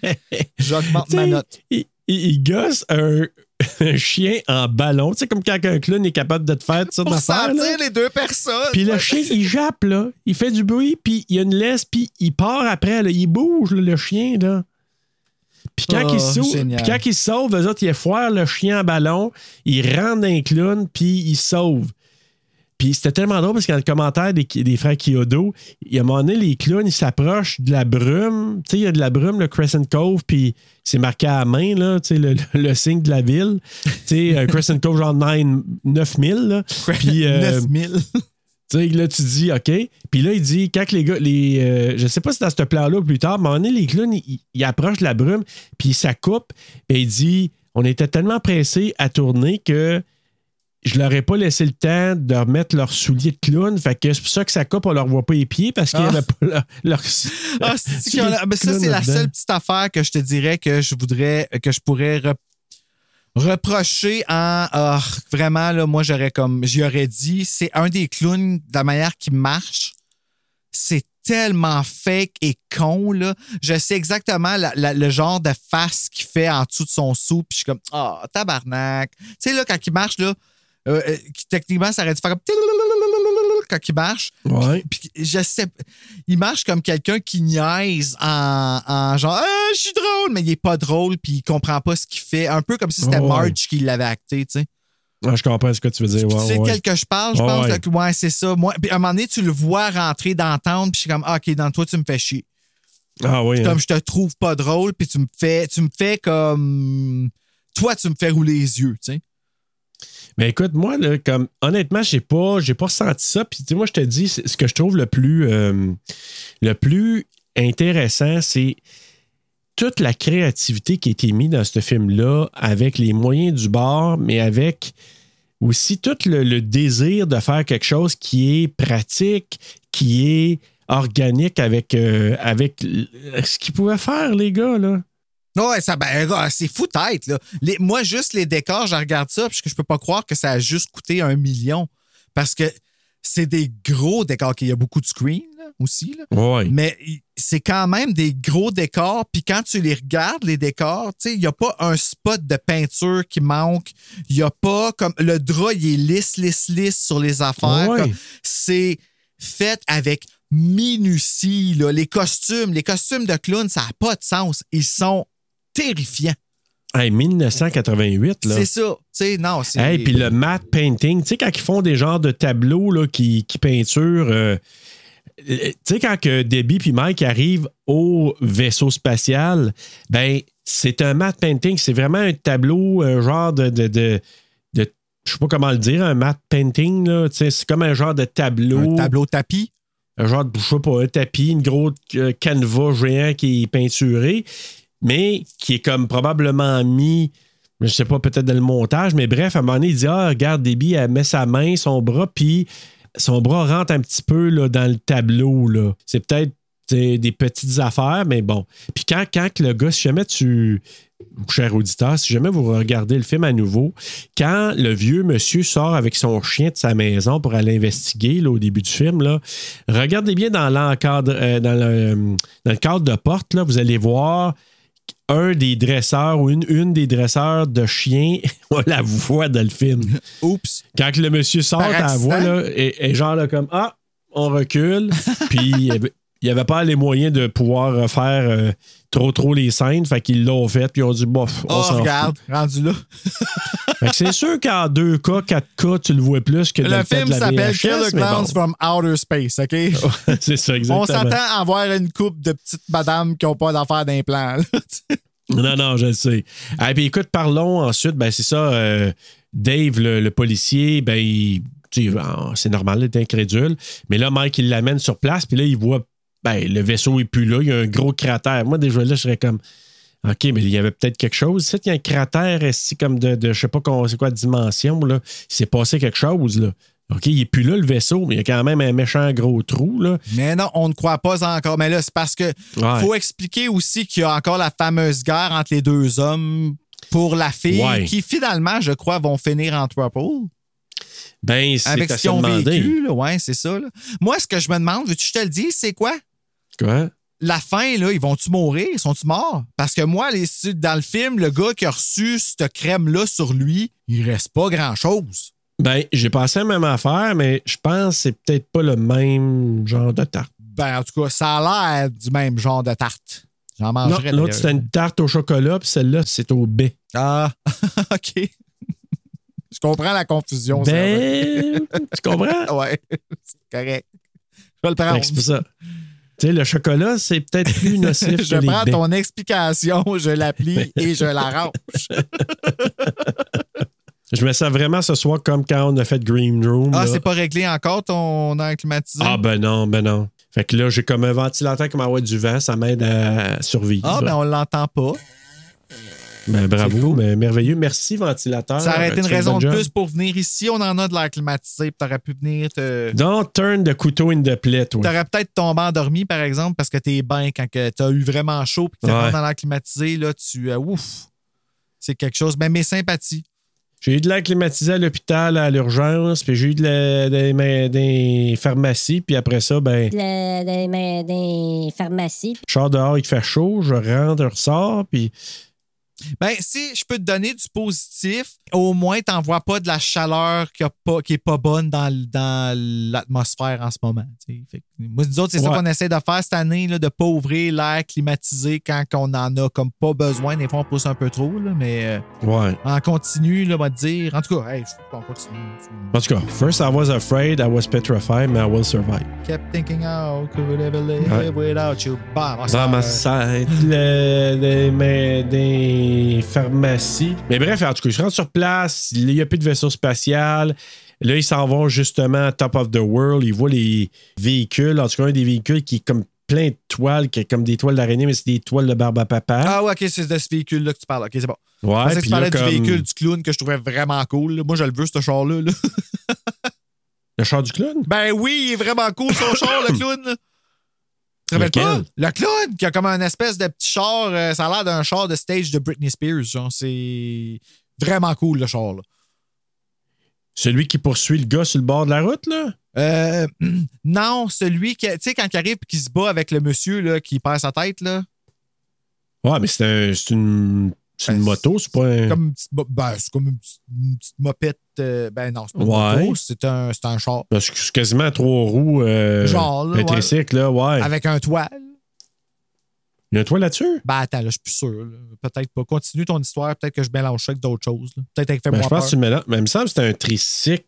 J'augmente ma note. Il, il- il gosse un, un chien en ballon. Tu sais, comme quand un clown est capable de te faire sortes Pour d'affaires. là. sentir les deux personnes. Puis le chien, il jappe, là. Il fait du bruit, puis il y a une laisse, puis il part après, là. Il bouge, là, le chien, là. Puis quand, Oh, il sauve, génial. puis quand il se sauve, eux autres, ils foirent le chien en ballon, il rentre dans un clown, puis il se sauve. Puis c'était tellement drôle parce que dans le commentaire des, des frères Kyodo, il y a un moment donné, les clowns, ils s'approchent de la brume. Tu sais, il y a de la brume, le Crescent Cove, puis c'est marqué à la main, là, tu sais, le, le- le signe de la ville. Tu sais, euh, Crescent Cove, genre 9 9000, là. Puis, euh, 9000. Tu sais, là, tu dis, OK. Puis là, il dit, quand les gars, les, euh, je sais pas si dans ce plan-là ou plus tard, mais moment donné, les clowns, ils, ils approchent de la brume, puis ça coupe. Puis il dit, on était tellement pressés à tourner que je leur ai pas laissé le temps de remettre leurs souliers de clown. Fait que c'est pour ça que ça coupe, on leur voit pas les pieds parce qu'il y Ah. avait pas leur. leur- Ah, c'est a- ben, ça, c'est la seule petite affaire que je te dirais que je voudrais, que je pourrais rep- reprocher en. ah, vraiment, là, moi, j'aurais comme. J'y aurais dit, c'est un des clowns, de la manière qui marche. C'est tellement fake et con, là. Je sais exactement le genre de face qu'il fait en dessous de son sou, puis je suis comme, ah, tabarnak. Tu sais, là, quand il marche, là, euh, euh, qui, techniquement, ça aurait dû faire comme. Quand il marche. Ouais. Puis je sais, il marche comme quelqu'un qui niaise en, en genre, ah, je suis drôle, mais il est pas drôle, puis il comprend pas ce qu'il fait. Un peu comme si c'était. Marge qui l'avait acté, tu sais. Ah, je comprends ce que tu veux dire. tu sais ouais. quel que je parle, je pense. que, ouais, c'est ça. Moi, puis à un moment donné, tu le vois rentrer dans tente, puis je suis comme, ah, OK, dans toi, tu me fais chier. Ah oui. hein. Comme je te trouve pas drôle, puis tu me fais, tu me fais comme. Toi, tu me fais rouler les yeux, tu sais. Mais écoute, moi, là, comme honnêtement, j'ai pas, j'ai pas ressenti ça. Puis moi, je te dis, ce que je trouve le plus, euh, le plus intéressant, c'est toute la créativité qui a été mise dans ce film-là, avec les moyens du bord, mais avec aussi tout le, désir de faire quelque chose qui est pratique, qui est organique avec, euh, avec ce qu'ils pouvaient faire, les gars, là. Ouais, ça, ben, gars, c'est fou tête, là. Les- moi, juste les décors, je regarde ça, puis je peux pas croire que ça a juste coûté un million. Parce que c'est des gros décors. Il y a beaucoup de screen, là, aussi, là. Ouais. Mais c'est quand même des gros décors. Puis quand tu les regardes, les décors, tu sais, il n'y a pas un spot de peinture qui manque. Il n'y a pas comme. Le drap, il est lisse, lisse, lisse sur les affaires. Ouais. C'est fait avec minutie. Là. Les costumes, les costumes de clown, ça n'a pas de sens. Ils sont terrifiants. Hey, 1988, là. C'est ça. Tu sais, non, c'est. Hey, puis le matte painting, tu sais, quand ils font des genres de tableaux là, qui, qui peinturent. euh, euh, tu sais, quand que Debbie puis Mike arrivent au vaisseau spatial, ben, c'est un matte painting. C'est vraiment un tableau, un genre de. de, de, de- je sais pas comment le dire, un matte painting, là. Tu sais, c'est comme un genre de tableau. Un tableau tapis? un genre de, je sais pas, un tapis, une grosse euh, canevas géant qui est peinturé, mais qui est comme probablement mis, je sais pas, peut-être dans le montage, mais bref, à un moment donné, il dit Ah, regarde, Debbie, elle met sa main, son bras, puis son bras rentre un petit peu dans le tableau. là. C'est peut-être. des petites affaires, mais bon. Puis quand, le gars, si jamais tu. Cher auditeur, si jamais vous regardez le film à nouveau, quand le vieux monsieur sort avec son chien de sa maison pour aller investiguer là, au début du film, regardez bien dans, l'encadre, euh, dans, le, dans le cadre de porte, là, vous allez voir un des dresseurs ou une, une des dresseurs de chiens, on la voit dans le film. Oups. Quand le monsieur sort, la voix, là, et genre là, comme Ah, on recule. Puis il n'y avait pas les moyens de pouvoir refaire euh, trop trop les scènes. Fait qu'ils l'ont fait, puis ils ont dit bof, on Oh, s'en regarde, rendu là. fout. Fait que c'est sûr qu'en 2K, 4K, tu le vois plus que dans Le le film s'appelle Killer Clowns bon. from Outer Space, OK? c'est ça, exactement. On s'attend à avoir une coupe de petites madames qui n'ont pas d'affaires d'implant. là. Non, non, je le sais. Ah, puis écoute, parlons ensuite. Ben, c'est ça. euh, Dave, le, le policier, ben, il- ah, c'est normal, il est incrédule. Mais là, Mike, il l'amène sur place, puis là, il voit, ben, le vaisseau est plus là, il y a un gros cratère. Moi, déjà là, je serais comme, OK, mais il y avait peut-être quelque chose. Ici, il y a un cratère, ici, comme de, de je sais pas c'est quoi dimension, là. Il s'est passé quelque chose, là. OK, il est plus là, le vaisseau, mais il y a quand même un méchant gros trou, là. Mais non, on ne croit pas encore. Mais là, c'est parce que Ouais. faut expliquer aussi qu'il y a encore la fameuse guerre entre les deux hommes pour la fille, Ouais. qui finalement, je crois, vont finir en trouble. Ben, c'est Avec ce qu'ils ont vécu. Ouais, c'est ça. là. Moi, ce que je me demande, veux-tu que je te le dise, c'est quoi? Quoi? La fin, là, ils vont-tu mourir? Sont-ils morts? Parce que moi, les, dans le film, le gars qui a reçu cette crème-là sur lui, il reste pas grand-chose. Ben, j'ai pensé à la même affaire, mais je pense que c'est peut-être pas le même genre de tarte. Ben, en tout cas, ça a l'air du même genre de tarte. J'en mangerais. l'autre, c'était une tarte au chocolat, puis celle-là, c'est au baie. Ah, OK. Je comprends la confusion. ça. Ben, tu comprends? Ouais, c'est correct. Je vais le prendre. c'est pour ça. Sais, le chocolat, c'est peut-être plus nocif que je prends ton explication, je l'applique et je l'arrange. Je me sens vraiment ce soir comme quand on a fait Green Room. Ah, c'est pas réglé encore ton air climatisé? Ah, ben non, ben non. Fait que là, j'ai comme un ventilateur qui m'envoie du vent, ça m'aide à survivre. Ah, ben on l'entend pas. Ben, bravo, mais merveilleux. Merci, ventilateur. Ça aurait été Tu une raison de plus pour venir ici. On en a de l'air climatisé, puis t'aurais pu venir te. Don't turn the couteau in the plate, toi. T'aurais peut-être tombé endormi, par exemple, parce que t'es bien quand que t'as eu vraiment chaud puis que t'es Ouais. dans l'air climatisé, là, tu. euh, ouf! C'est quelque chose. Ben, mes sympathies. J'ai eu de l'air climatisé à l'hôpital, à l'urgence, puis j'ai eu de la- des, des- des pharmacies, puis après ça, ben, Le- des, mais- des pharmacies. je sors dehors, il fait chaud, je rentre, je ressors, puis Ben, si je peux te donner du positif, au moins, t'envoies pas de la chaleur qui, a pas, qui est pas bonne dans, l'atmosphère en ce moment. Fait moi, nous autres, c'est ça qu'on essaie de faire cette année, là, de pas ouvrir l'air climatisé quand on en a comme pas besoin. Des fois, on pousse un peu trop, là, mais euh, ouais. en continu, là, on va te dire. En tout cas, hey, on continue. En tout cas, first I was afraid, I was petrified, but I will survive. Kept thinking how could we ever live Ouais. without you. Bah, ma euh, site, le- des, mais- des pharmacies. Mais bref, en tout cas, je rentre sur place, il n'y a plus de vaisseau spatial. Là, ils s'en vont justement à Top of the World. Ils voient les véhicules, en tout cas, un des véhicules qui est comme plein de toiles, qui est comme des toiles d'araignée, mais c'est des toiles de barbe à papa. Ah ouais, ok, c'est de ce véhicule-là que tu parles. Ok, c'est bon. Je ouais, pensais que tu parlais là, du véhicule du clown que je trouvais vraiment cool. là. Moi, je le veux, ce char-là. là. le char du clown? Ben oui, il est vraiment cool son char, le clown. Tu te rappelles pas? Le clown qui a comme un espèce de petit char. euh, ça a l'air d'un char de stage de Britney Spears. Genre, c'est vraiment cool le char. Là. Celui qui poursuit le gars sur le bord de la route, là? Euh, non, celui qui, tu sais, quand il arrive et qui se bat avec le monsieur là, qui perd sa tête, là, Ouais, mais c'est un- c'est une, c'est une Ben, moto, c'est pas un. comme une ben, c'est comme une petite, une petite mopette. euh, ben non, c'est pas une Ouais. moto, c'est un, un char. C'est quasiment trois roues. Euh, Genre, là, un tricycle, là, ouais. Avec un toile. Il y a un toit là-dessus? Ben attends, là, je suis plus sûr. Peut-être pas. Continue ton histoire, peut-être que je mélange ça avec d'autres choses. Peut-être avec Ben, Fais-moi je pense peur. que tu mélanges. Mais il me semble que c'était un tricycle.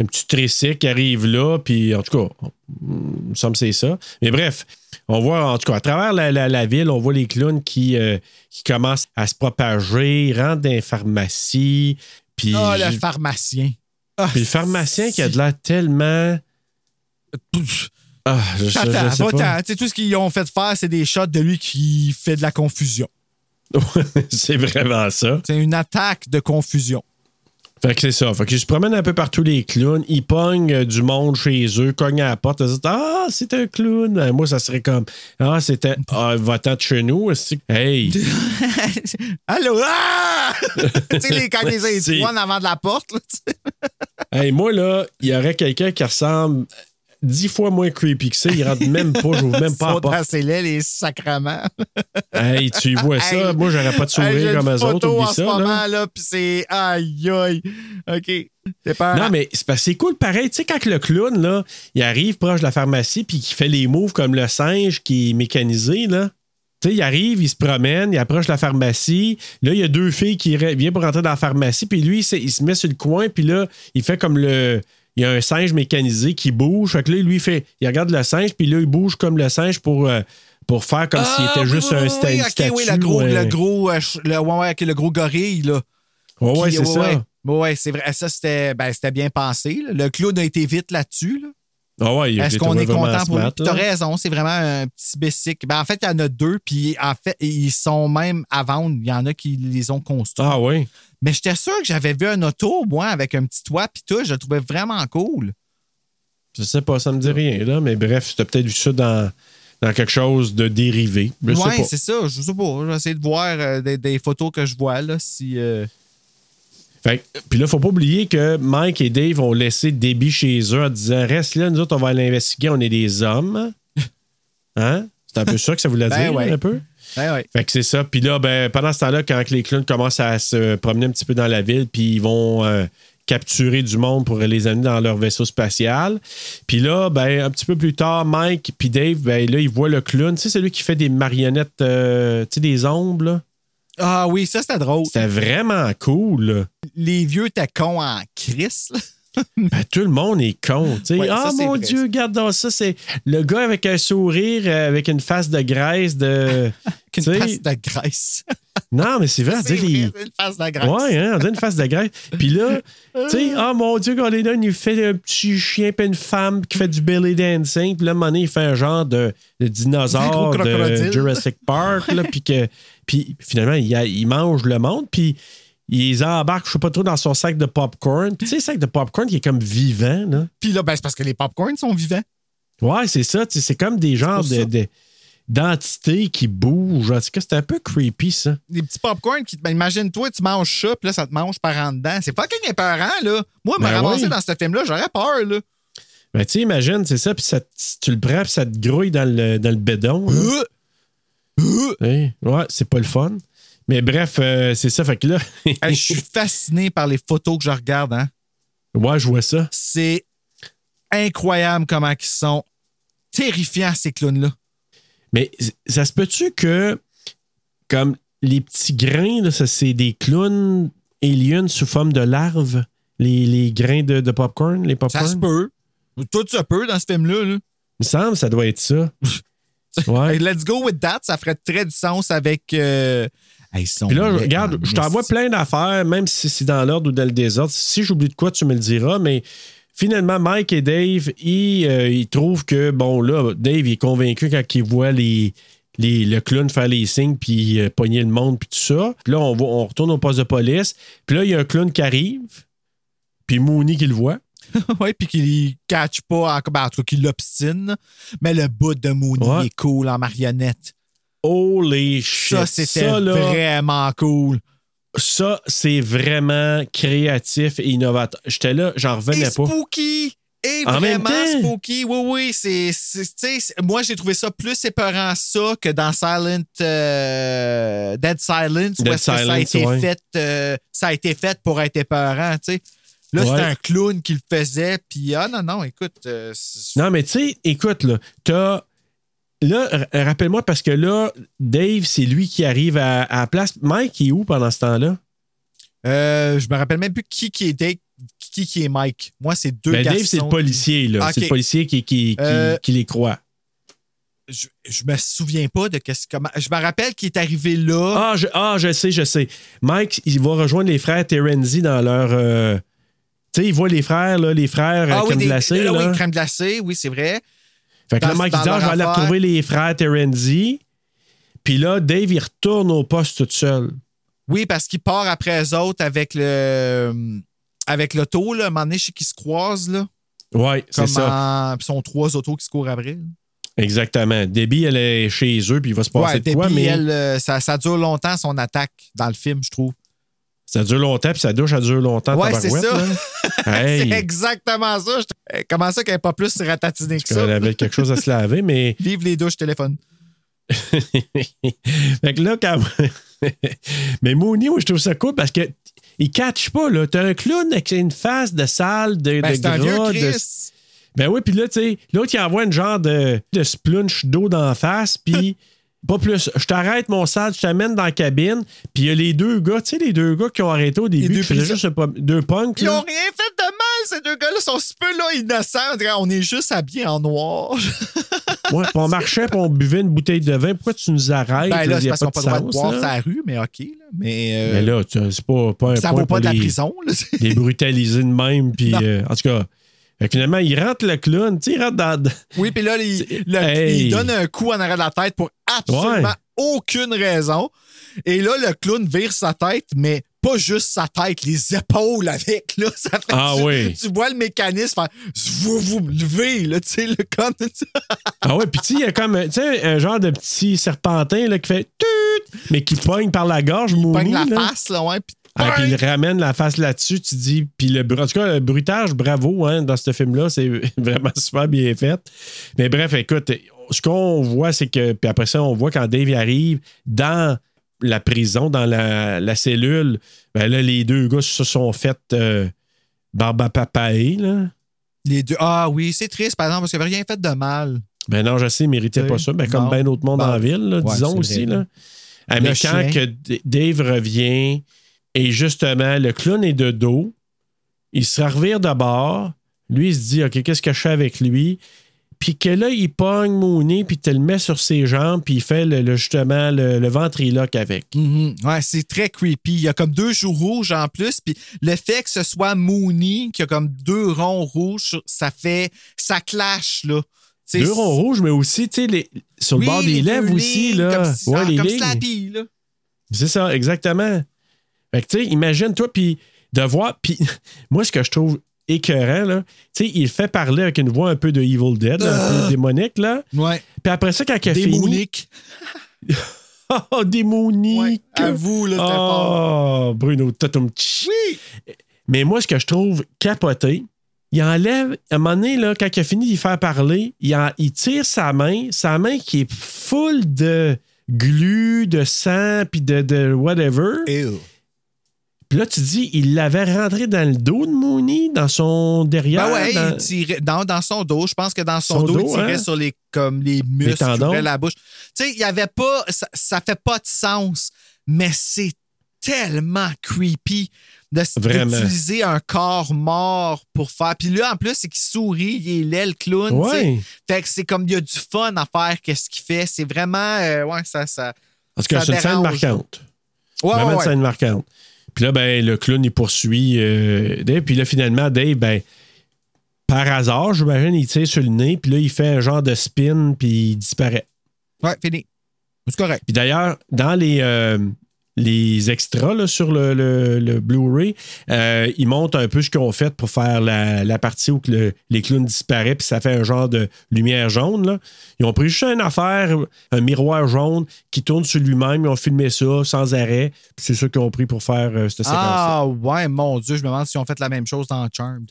Un petit tricycle qui arrive là, puis en tout cas, il me semble c'est ça. Mais bref, on voit, en tout cas, à travers la, la- la ville, on voit les clowns qui, euh, qui commencent à se propager, ils rentrent dans les pharmacies, puis, Ah, le pharmacien. Ah, puis le pharmacien qui a de l'air tellement. Ah, je, je- je Attends, sais pas. va-t'en. Tu sais, tout ce qu'ils ont fait faire, c'est des shots de lui qui fait de la confusion. c'est vraiment ça. C'est une attaque de confusion. Fait que c'est ça. Fait qu'ils se promènent un peu partout les clowns. Ils pognent euh, du monde chez eux, cognent à la porte. Ils disent Ah, c'est un clown. Euh, Moi, ça serait comme Ah, c'était. Ah, va-t'en de chez nous. que- Hey! Allô? Ah! tu sais, les- quand les étoiles en avant de la porte, là, hey, moi, là, il y aurait quelqu'un qui ressemble dix fois moins creepy que ça. Il rentre même pas. Je même pas la porte. laids, les sacrements. Hey, tu vois ça? Hey. Moi, j'aurais pas de sourire comme eux autres. Oublie en ce ça. là. moment, là, puis c'est... Aïe, aïe. OK. C'est pas... Non, mais c'est parce que c'est cool pareil. Tu sais, quand le clown, là, il arrive proche de la pharmacie puis qu'il fait les moves comme le singe qui est mécanisé, là. Tu sais, il arrive, il se promène, il approche la pharmacie. Là, il y a deux filles qui viennent pour rentrer dans la pharmacie. Puis lui, il se, il se met sur le coin. Puis là, il fait comme le. Il y a un singe mécanisé qui bouge. Fait que là, lui, il, fait, il regarde le singe. Puis là, il bouge comme le singe pour, euh, pour faire comme s'il Ah, était oui, juste oui, un sta- statue. oui, le gros, ouais. le gros, euh, le, ouais, le gros gorille, là. Ouais, c'est ça. Ouais, c'est vrai. Ça, c'était ben, bien pensé. là. Le clown a été vite là-dessus. Là. Ah ouais, Est-ce qu'on est content pour lui? là. T'as raison, c'est vraiment un petit basic. Ben, en fait, il y en a deux, puis en fait, ils sont même à vendre. Il y en a qui les ont construits. Ah ouais. Mais j'étais sûr que j'avais vu un auto, moi, avec un petit toit, puis tout. Je le trouvais vraiment cool. Je sais pas, ça me dit rien, là, mais bref, t'as peut-être vu ça dans, dans quelque chose de dérivé. Pas. c'est ça. Je sais pas. Je vais essayer de voir euh, des, des photos que je vois, là, si. euh, puis là, faut pas oublier que Mike et Dave ont laissé Debbie chez eux en disant Reste là, nous autres, on va aller investiguer, on est des hommes. Hein? C'est un peu ça que ça voulait Ben dire, ouais. un peu? ouais, ouais. Fait que c'est ça. Puis là, ben, pendant ce temps-là, quand les clowns commencent à se promener un petit peu dans la ville, puis ils vont euh, capturer du monde pour les amener dans leur vaisseau spatial. Puis là, ben, un petit peu plus tard, Mike puis Dave, ben, là, ils voient le clown. Tu sais, celui qui fait des marionnettes, euh, tu sais, des ombres, là? Ah oui, ça, c'était drôle. C'était vraiment cool, là. Les vieux étaient cons en crise, là. Ben, tout le monde est con. Ouais, ah ça, mon vrai, Dieu, ça. regarde ça. C'est le gars avec un sourire, euh, avec une face de graisse. de. Une face de graisse. Non, mais c'est vrai, on C'est une face de graisse. Ouais, hein, on dirait une face de graisse. Puis là, tu sais, ah mon Dieu, quand les donne, il fait un petit chien puis une femme qui fait du belly dancing. Puis là, à un moment donné, il fait un genre de, de dinosaure de. Jurassic Park. Là, puis que, puis finalement, il, a- il mange le monde. Puis ils embarquent, je sais pas trop, dans son sac de popcorn. Puis tu sais, le sac de popcorn qui est comme vivant. Là. Puis là, ben, c'est parce que les popcorns sont vivants. Ouais, c'est ça. C'est comme des genres de, d'entités qui bougent. En tout cas, c'est un peu creepy, ça. Des petits popcorns qui. Ben, imagine-toi, tu manges ça, puis là, ça te mange par en dedans. C'est fucking épeurant, là. Moi, me Ben ramasser dans ce film-là, j'aurais peur, là. Ben, tu sais, imagine, c'est ça, puis ça, tu le prends, puis ça te grouille dans le, dans le bédon. là. Euh, ouais, c'est pas le fun. Mais bref, euh, c'est ça. Fait que là, Hey, je suis fasciné par les photos que je regarde, hein. ouais, je vois ça. C'est incroyable comment ils sont terrifiants, ces clowns-là. Mais ça se peut-tu que, comme les petits grains, là, ça, c'est des clowns aliens sous forme de larves? Les, les grains de, de popcorn, les popcorn? Ça se peut. Tout se peut dans ce film-là, là. Il me semble que ça doit être ça. Ouais. Let's go with that. Ça ferait très du sens avec. euh, hey, Puis là, regarde, je t'envoie plein d'affaires, même si c'est dans l'ordre ou dans le désordre. Si j'oublie de quoi, tu me le diras, mais finalement, Mike et Dave, ils, euh, ils trouvent que, bon, là, Dave il est convaincu quand il voit les, les, le clown faire les signes, puis euh, pogner le monde, puis tout ça. Puis là, on, va- on retourne au poste de police. Puis là, il y a un clown qui arrive, puis Mooney qui le voit. ouais, puis qu'il catch pas, en, ben, en tout cas, qu'il l'obstine. Mais le bout de Mooney Ouais. est cool en marionnette. Holy shit! Ça, c'était Ça, là, vraiment cool. ça, c'est vraiment créatif et innovateur. J'étais là, j'en revenais Et pas. spooky! Et En vraiment spooky. Oui, oui. C'est, moi, j'ai trouvé ça plus épeurant ça que dans Silent euh, Dead Silence, où est-ce que ça a été ouais. fait euh, ça a été fait pour être épeurant, tu sais. Là, c'était Ouais. un clown qui le faisait, puis ah non, non, écoute. euh, Non, mais tu sais, écoute, là, t'as. Là, rappelle-moi, parce que là, Dave, c'est lui qui arrive à, à la place. Mike, est où pendant ce temps-là? Euh, je me rappelle même plus qui, qui est Dave, qui, qui est Mike. Moi, c'est deux Ben, garçons. Dave, c'est le policier, là. Ah, C'est le policier qui, qui, qui, Euh, qui les croit. Je, je me souviens pas de qu'est-ce comment. Je me rappelle qu'il est arrivé là. Ah je, ah, je sais, je sais. Mike, il va rejoindre les frères Terenzi dans leur. euh, tu sais, il voit les frères, là, les frères euh, Ah oui, crème glacée. euh, là. oui, crème glacée, oui, c'est vrai. Fait que là, Dans- Mike, il dans dit, ah, je vais aller retrouver les frères Terenzi. Puis là, Dave, il retourne au poste tout seul. Oui, parce qu'il part après eux autres avec le. avec l'auto, là, à un moment donné, je sais qu'ils se croisent, là. Ouais, c'est ça. en- Puis sont trois autos qui se courent après. là. Exactement. Debbie, elle est chez eux, puis il va se passer Ouais, de quoi, mais elle, euh, ça, ça dure longtemps, son attaque dans le film, je trouve. Ça dure longtemps, puis sa douche, ça dure longtemps. Ouais, c'est ça. Hey, C'est exactement ça. Comment ça qu'elle n'est pas plus ratatinée que ça? elle avait quelque chose à se laver, mais Vive les douches téléphone. fait que là, quand. Mais Mooney, moi, je trouve ça cool parce que il catch pas, là. T'as un clown avec une face de sale, de, Ben, de un vieux. Ben oui, puis là, tu sais, l'autre, il envoie une genre de, de splunch d'eau dans la face, puis pas plus. Je t'arrête, mon sale, je t'amène dans la cabine, puis il y a les deux gars, tu sais, les deux gars qui ont arrêté au début, deux juste deux punks, Ils là. ont rien fait de mal, ces deux gars-là. Ils sont super là, innocents. On est juste habillés en noir. Ouais, puis on marchait, puis on buvait une bouteille de vin. Pourquoi tu nous arrêtes? Ben là, c'est parce qu'on n'a pas le droit de boire sur la rue, mais OK. Là. Mais, euh, Mais là, c'est pas, pas un ça point vaut pas de la les- prison. là. les brutaliser de même. Puis, euh, en tout cas, fait que finalement, il rentre le clown, tu sais, il rentre dans. Oui, puis là, il, le- Hey. il donne un coup en arrière de la tête pour absolument Ouais. aucune raison. Et là, le clown vire sa tête, mais pas juste sa tête, les épaules avec. Là, ça fait, Ah tu, oui. tu vois le mécanisme faire vous vous levez, là, tu sais, le comme Ah ouais, puis tu sais, il y a comme un genre de petit serpentin là, qui fait mais qui pogne par la gorge, il Mooney, pogne la là. face, là, ouais. Puis, Ah, puis il ramène la face là-dessus, tu dis. Puis le, en tout cas, le bruitage, bravo, hein, dans ce film-là, c'est vraiment super bien fait. Mais bref, écoute, ce qu'on voit, c'est que. Puis après ça, on voit quand Dave arrive dans la prison, dans la, la cellule, ben là, les deux gars se sont fait euh, barbapapaer, là. les deux. Ah oui, c'est triste, par exemple, parce qu'il avait rien fait de mal. Ben non, je sais, il méritait Tu sais, pas ça. Ben, comme non. bien d'autres monde Bon. en ville, là, Ouais, disons aussi. Là. Ah, mais quand que Dave revient et justement, le clown est de dos, il se revire de bord. Lui, il se dit OK, qu'est-ce que je fais avec lui? Puis que là, il pogne Mooney, puis te le met sur ses jambes, puis il fait le, le- justement le, le ventriloque avec. Mhm. Ouais, c'est très creepy. Il y a comme deux joues rouges en plus. Puis le fait que ce soit Mooney qui a comme deux ronds rouges, ça fait. Ça clash, là. Deux ronds rouges, mais aussi, tu sais, les- sur le oui, bord des lèvres aussi, là. Comme, si- ouais, ah, les comme lignes. Slappy, là. C'est ça, exactement. Fait que, tu sais, imagine-toi, puis de voir. Puis, moi, ce que je trouve écœurant, là, tu sais, il fait parler avec une voix un peu de Evil Dead, un peu démonique, là. Ouais. Puis après ça, quand il a fini. Démonique. Oh, démonique! Ouais, à vous, là, c'était. Oh, Bruno, tatum, tch. Oui. Mais moi, ce que je trouve capoté, il enlève, à un moment donné, là, quand il a fini d'y faire parler, il, en- il tire sa main, sa main qui est full de glu, de sang, puis de, de whatever. Ew. Puis là, tu dis, il l'avait rentré dans le dos de Mooney, dans son derrière. Ben ouais, dans- il tirait dans, dans son dos. Je pense que dans son, Son dos, dos, il tirait hein? sur les, comme les muscles, il ouvrait la bouche. Tu sais, il y avait pas. Ça, ça fait pas de sens, mais c'est tellement creepy d'utiliser un corps mort pour faire. Puis là, en plus, c'est qu'il sourit, il est laid, le clown. Ouais. Fait que c'est comme il y a du fun à faire, qu'est-ce qu'il fait. C'est vraiment. euh, ouais, ça. ça Parce que c'est une scène marquante. ouais, Vraiment ouais, une scène marquante. Puis là, ben, le clown, il poursuit euh, Dave. Puis là, finalement, Dave, ben, par hasard, j'imagine, il tire sur le nez. Puis là, il fait un genre de spin, puis il disparaît. Ouais, fini. C'est correct. Puis d'ailleurs, dans les, euh, les extras là, sur le, le- le Blu-ray, euh, ils montrent un peu ce qu'ils ont fait pour faire la, la partie où que le- les clowns disparaissent, puis ça fait un genre de lumière jaune. Là. Ils ont pris juste une affaire, un miroir jaune qui tourne sur lui-même. Ils ont filmé ça sans arrêt. Puis c'est ça qu'ils ont pris pour faire euh, cette séquence Ah, ouais, mon Dieu, je me demande s'ils ont fait la même chose dans Charmed.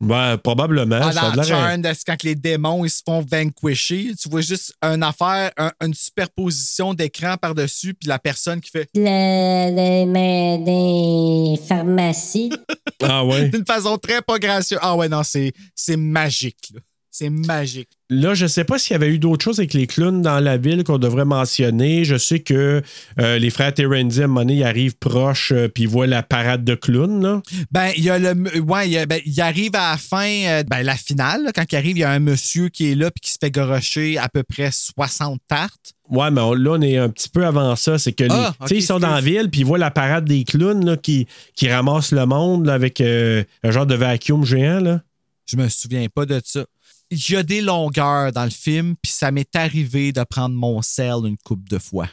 Ouais, probablement. Ah, ça Charmed, c'est quand les démons ils se font vanquisher, tu vois juste une affaire, un- une superposition d'écran par-dessus, puis la personne qui fait Le, les mains des pharmacies. Ah ouais. d'une façon très pas gracieuse. Ah ouais, non, c'est c'est magique. là. C'est magique. Là, je ne sais pas s'il y avait eu d'autres choses avec les clowns dans la ville qu'on devrait mentionner. Je sais que euh, les frères Terenzi, à un moment donné, ils arrivent proches euh, puis ils voient la parade de clowns. Là. Ben, il y a le. Ouais, il, ben, il arrive à la fin, euh, ben, la finale, là, quand il arrive, il y a un monsieur qui est là puis qui se fait gorocher à peu près 60 tartes. Ouais, mais on- là, on est un petit peu avant ça. C'est que les- Ah, tu sais, ok, ils sont dans la ville puis ils voient la parade des clowns là, qui, qui ramassent le monde là, avec euh, un genre de vacuum géant. Là. Je me souviens pas de ça. Il y a des longueurs dans le film, puis ça m'est arrivé de prendre mon sel une coupe de fois.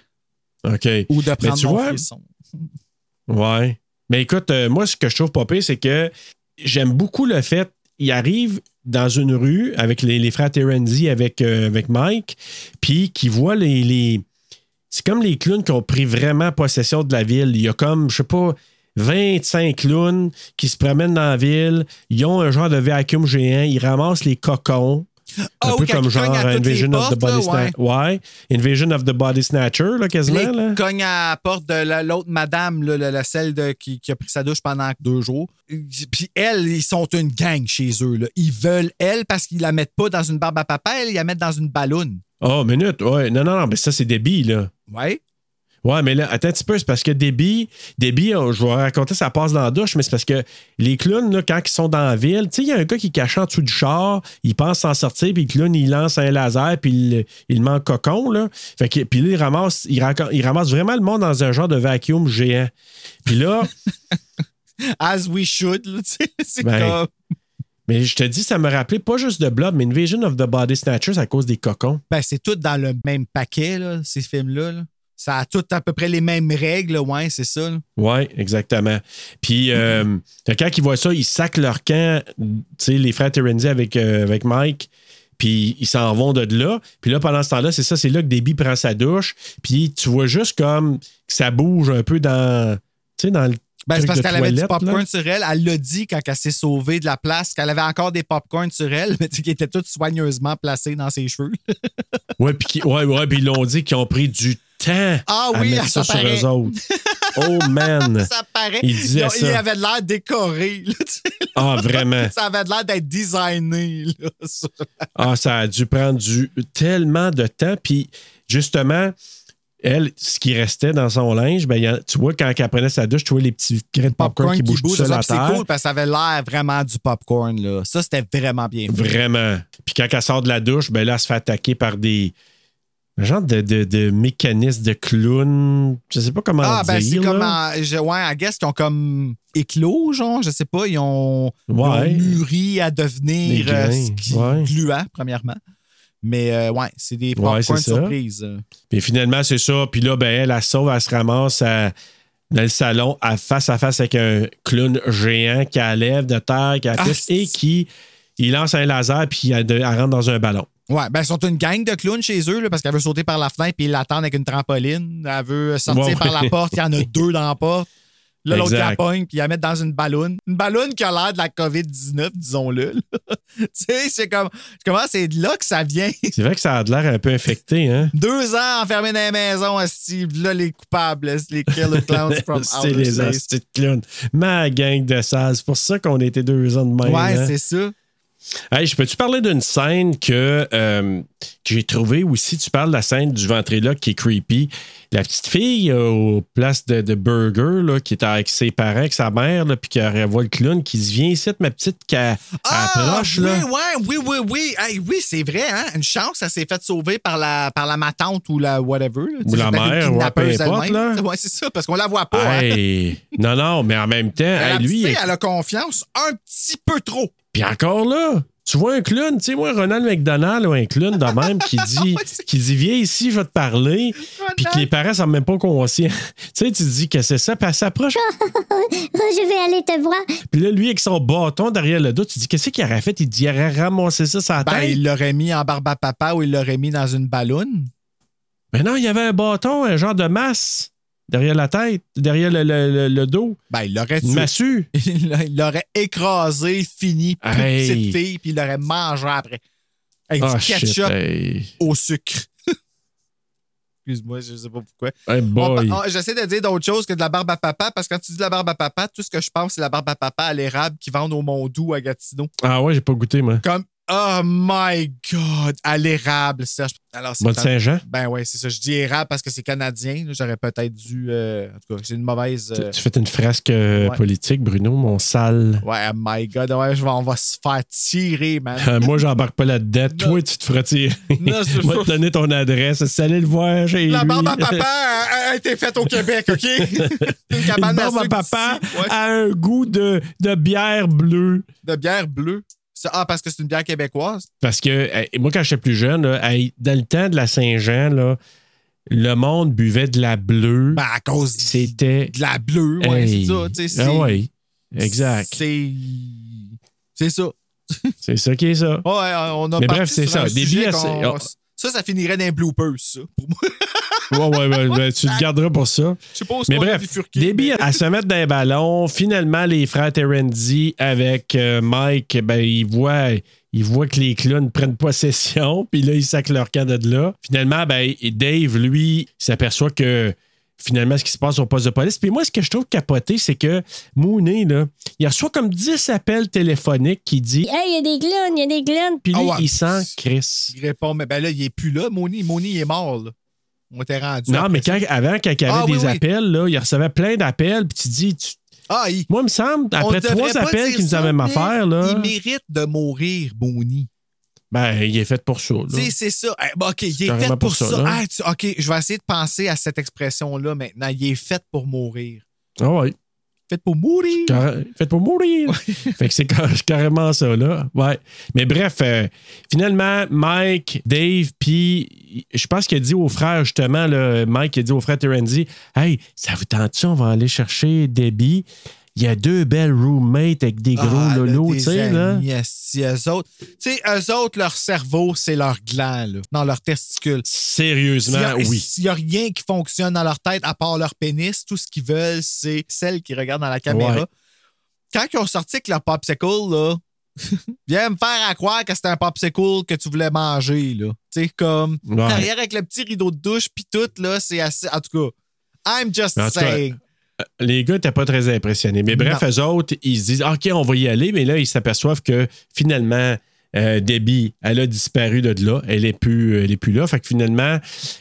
OK. Ou de prendre tu mon vois- frisson. Ouais. Mais écoute, euh, moi, ce que je trouve pire, c'est que j'aime beaucoup le fait, il arrive dans une rue avec les, les frères Terenzi, avec, euh, avec Mike, puis qui voit les. les- c'est comme les clowns qui ont pris vraiment possession de la ville. Il y a comme, je sais pas, 25 clowns qui se promènent dans la ville. Ils ont un genre de vacuum géant. Ils ramassent les cocons. Ah un oui, peu comme genre Invasion of the Body Snatcher. Ouais. Invasion of the Body Snatcher, là, quasiment. Là. cogne à la porte de la- l'autre madame, là, la, la celle de- qui, qui a pris sa douche pendant deux jours. Puis elle, ils sont une gang chez eux. là. Ils veulent elle parce qu'ils la mettent pas dans une barbe à papa, ils la mettent dans une balloune. Oh, minute. Ouais. Non, non, non, mais ça, c'est Debbie, là. Ouais. Ouais, mais là, attends un petit peu, c'est parce que Debbie, Debbie, euh, je vais raconter, ça passe dans la douche, mais c'est parce que les clowns, là, quand ils sont dans la ville, tu sais, il y a un gars qui est caché en dessous du char, il pense s'en sortir, puis le clown, il lance un laser, puis il, il met en cocon, là. Fait que, puis là, il ramasse, il, ramasse vraiment le monde dans un genre de vacuum géant. Puis là, As we should, là, tu sais. C'est Ben, comme. mais je te dis, ça me rappelait pas juste de Blob, mais Invasion of the Body Snatchers à cause des cocons. Ben, c'est tout dans le même paquet, là, ces films-là. là. Ça a tout à peu près les mêmes règles, ouais, c'est ça. là. Oui, exactement. Puis, euh, quand ils voient ça, ils sacent leur camp, tu sais, les frères Terenzi avec, euh, avec Mike, puis ils s'en vont de là. Puis là, pendant ce temps-là, c'est ça, c'est là que Debbie prend sa douche, puis tu vois juste comme que ça bouge un peu dans, dans le Ben, c'est parce qu'elle avait du popcorn là. sur elle. Elle l'a dit quand elle s'est sauvée de la place, qu'elle avait encore des popcorn sur elle, mais qui étaient tous soigneusement placés dans ses cheveux. Ouais, puis ouais, ouais, puis ils l'ont dit qu'ils ont pris du temps Ah à oui, mettre ça ça sur paraît. eux autres. Oh man! ça paraît. Il disait Il, ça. il avait l'air décoré. là. Ah, vraiment. ça avait l'air d'être designé. Là, ça. Ah, ça a dû prendre du, tellement de temps. Puis, justement, elle, ce qui restait dans son linge, ben, il y a- tu vois, quand elle prenait sa douche, tu vois les petits grains de popcorn, qui bougent tout bouge, seuls à c'est cool parce que ça avait l'air vraiment du popcorn. Là. Ça, c'était vraiment bien fait. Vraiment. Puis, quand elle sort de la douche, ben là, elle se fait attaquer par des. Un genre de, de, de mécanisme de clown. Je sais pas comment Ah, ben dire. c'est comme. en- je, ouais, I guess qu'ils ont comme éclos, genre, je sais pas. Ils ont, ils ont mûri à devenir euh, ouais. gluant, premièrement. Mais euh, ouais, c'est des popcorn c'est ça. surprises. Puis finalement, c'est ça. Puis là, ben, elle, elle sauve, elle se ramasse à- dans le salon, à face à face avec un clown géant qui la lève de terre, qui la Ah, et qui il lance un laser puis elle, elle rentre dans un ballon. Ouais, ben, ils sont une gang de clowns chez eux, là, parce qu'elle veut sauter par la fenêtre puis ils l'attendent avec une trampoline. Elle veut sortir Ouais, par ouais. la porte, il y en a deux dans la porte. Là, l'autre, la pogne, puis il la met dans une ballonne. Une ballonne qui a l'air de la COVID-19, disons-le. tu sais, c'est comme. Comment c'est de là que ça vient? C'est vrai que ça a de l'air un peu infecté, hein? Deux ans enfermés dans la maison, esti, là, les coupables, les killer clowns from c'est les de clowns. Ma gang de sales. C'est pour ça qu'on était deux ans de même. Ouais, hein? c'est ça. Hey, je peux-tu parler d'une scène que, euh, que j'ai trouvée aussi? Tu parles de la scène du ventriloque qui est creepy? La petite fille euh, aux places de, de burger là, qui est avec ses parents, avec sa mère, là, puis qui revoit le clown qui se vient ici, ma petite, qui a- approche. oui, là. ouais, oui, oui, oui. Hey, oui, c'est vrai, hein? Une chance, ça s'est fait sauver par la, par la matante ou la whatever. là. Ou Tu la mère, kidnappeuse peu importe. Ouais, c'est ça, parce qu'on la voit pas. hein. Non, non, mais en même temps, la lui, fille, est- elle a confiance un petit peu trop. Puis encore là, tu vois un clown, tu sais, moi, Ronald McDonald ou un clown de même qui dit, qui dit Viens ici, je vais te parler. Puis que les parents sont même pas conscients. tu sais, tu te dis que c'est ça, puis elle s'approche. Je vais aller te voir. Puis là, lui, avec son bâton derrière le dos, tu dis Qu'est-ce qu'il aurait fait? Il dit Il aurait ramassé ça sur la Ben, tête. il l'aurait mis en barbe à papa ou il l'aurait mis dans une ballonne. Mais non, il y avait un bâton, un genre de masse derrière la tête, derrière le, le- le- le dos. Ben, il l'aurait tué. massue. Il l'a- il l'aurait écrasé, fini, plus Hey. petite fille, puis il l'aurait mangé après. Avec Ah, du shit, ketchup hey. au sucre. Excuse-moi, je sais pas pourquoi. Hey, J'essaie de dire d'autres choses que de la barbe à papa, parce que quand tu dis de la barbe à papa, tout ce que je pense, c'est la barbe à papa à l'érable qui vendent au Mondou à Gatineau. Ah ouais, j'ai pas goûté, moi. Comme, oh my God, à l'érable, Serge. Alors, c'est Saint-Jean? Ben ouais, c'est ça. Je dis érable parce que c'est canadien. J'aurais peut-être dû. euh, en tout cas, c'est une mauvaise. euh, Tu fais une frasque euh, ouais. politique, Bruno, mon sale. Ouais, oh my God. Ouais, je vais- on va se faire tirer, man. Euh, moi, j'embarque pas là-dedans. Toi, tu te feras tirer. Non, c'est Moi, te donner ton adresse. C'est aller le voir chez La lui. barbe à papa a, a été faite au Québec, OK? une Une cabane barbe à papa. Ouais. a un goût de, de bière bleue. De bière bleue. Ah, parce que c'est une bière québécoise? Parce que euh, moi, quand j'étais plus jeune, là, hey, dans le temps de la Saint-Jean, là, le monde buvait de la bleue. Ben, à cause C'était. de la bleue. Ouais, Hey. c'est ça. tu sais, Ah ouais. Exact. C'est. C'est ça. C'est ça qui est ça. Ouais, on a Mais bref, c'est ça. un Des qu'on- c'est- Ça, ça finirait dans les bloopers, ça, pour moi. Ouais, ouais, ouais, ouais, tu le garderas pour ça. Où Mais bref, billes à se mettre dans les ballons. Finalement, les frères Terenzi avec euh, Mike, ben, ils voient, ils voient que les clowns prennent possession, puis là, ils sacent leur camp de là. Finalement, ben, Dave, lui, s'aperçoit que finalement, ce qui se passe au poste de police. Puis moi, ce que je trouve capoté, c'est que Mooney, là, il reçoit comme 10 appels téléphoniques qui dit Hey, il y a des clowns, il y a des clowns. Puis lui, Ah ouais. il sent Chris. Il répond, mais ben là, il est plus là. Moni il est mort, là. On était rendu. Non, mais quand, avant, quand il y avait Ah, des oui, oui. appels, là, il recevait plein d'appels, puis tu dis, tu- Ah, il. moi, il me semble, après trois appels dire qui nous avaient même affaire, là, Il mérite de mourir, Moni. ben, il est fait pour ça. c'est ça. Eh, ben, OK, il est fait pour, pour ça. Ah, tu- OK, je vais essayer de penser à cette expression-là maintenant. Il est fait pour mourir. Ah ouais. Fait pour mourir. Carré- Fait pour mourir. fait que c'est car- carrément ça, là. Ouais. Mais bref, euh, finalement, Mike, Dave, puis je pense qu'il a dit aux frères, justement, là, Mike a dit aux frères Terenzi Hey, ça vous tente-tu? On va aller chercher Debbie? Il y a deux belles roommates avec des gros Ah, lolos, tu sais, là. esti, eux autres. Tu sais, eux autres, leur cerveau, c'est leur gland, là, dans leur testicule. Sérieusement, S'il y a- oui. S'il n'y a rien qui fonctionne dans leur tête à part leur pénis, tout ce qu'ils veulent, c'est celle qui regarde dans la caméra. Ouais. Quand ils ont sorti avec leur popsicle, là, viens me faire à croire que c'était un popsicle que tu voulais manger, là. Tu sais, comme Ouais. derrière avec le petit rideau de douche, puis tout, là, c'est assez. En tout cas, I'm just cas, saying. Les gars n'étaient pas très impressionnés. Mais bref, Non. eux autres, ils se disent OK, on va y aller. Mais là, ils s'aperçoivent que finalement, euh, Debbie, elle a disparu de là. Elle n'est plus, elle est plus là. Fait que finalement,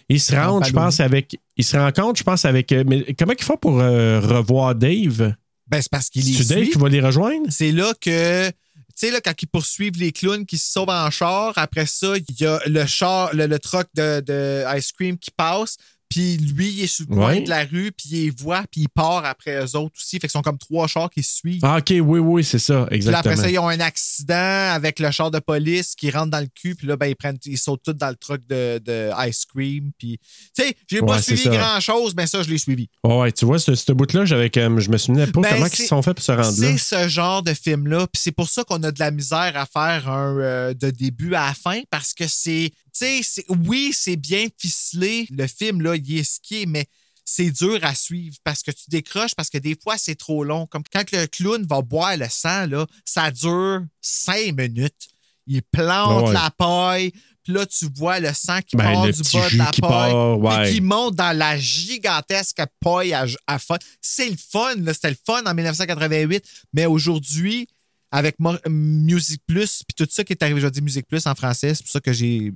ils se rendent, je pense, avec. Ils se rencontrent, je pense, avec. euh, Mais comment ils font pour euh, revoir Dave? Ben, c'est parce qu'il est C'est Dave qui va les rejoindre? c'est là que. Tu sais, là, quand ils poursuivent les clowns qui se sauvent en char, après ça, il y a le char, le, le truck de, de ice cream qui passe, puis lui, il est sur le coin Ouais. de la rue, puis il les voit, puis il part après eux autres aussi. Fait qu'ils sont comme trois chars qui se suivent. Ah, OK, oui, oui, c'est ça, Puis là, après exactement. ça, ils ont un accident avec le char de police qui rentre dans le cul, puis là, ben, ils, prennent, ils sautent tous dans le truck de, de ice cream. Puis, tu sais, j'ai pas Ouais, suivi grand-chose, mais ça, je l'ai suivi. Ouais, tu vois, ce, ce bout-là, j'avais comme. Je me souvenais pas Ben, comment ils se sont fait pour se rendre là. C'est ce genre de film-là. Puis c'est pour ça qu'on a de la misère à faire un euh, de début à la fin parce que c'est. Tu sais, c'est- oui, c'est bien ficelé. Le film, là, il est skié, mais c'est dur à suivre parce que tu décroches, parce que des fois, c'est trop long. Comme quand le clown va boire le sang, là, ça dure cinq minutes. Il plante Ouais. la paille. Puis là, tu vois le sang qui Ben, part du bas de la qui paille. part, ouais. Qui monte dans la gigantesque paille à, à fun. C'est le fun. C'était le fun en 1988. Mais aujourd'hui, avec Music Plus, puis tout ça qui est arrivé, je dis Music Plus en français, c'est pour ça que j'ai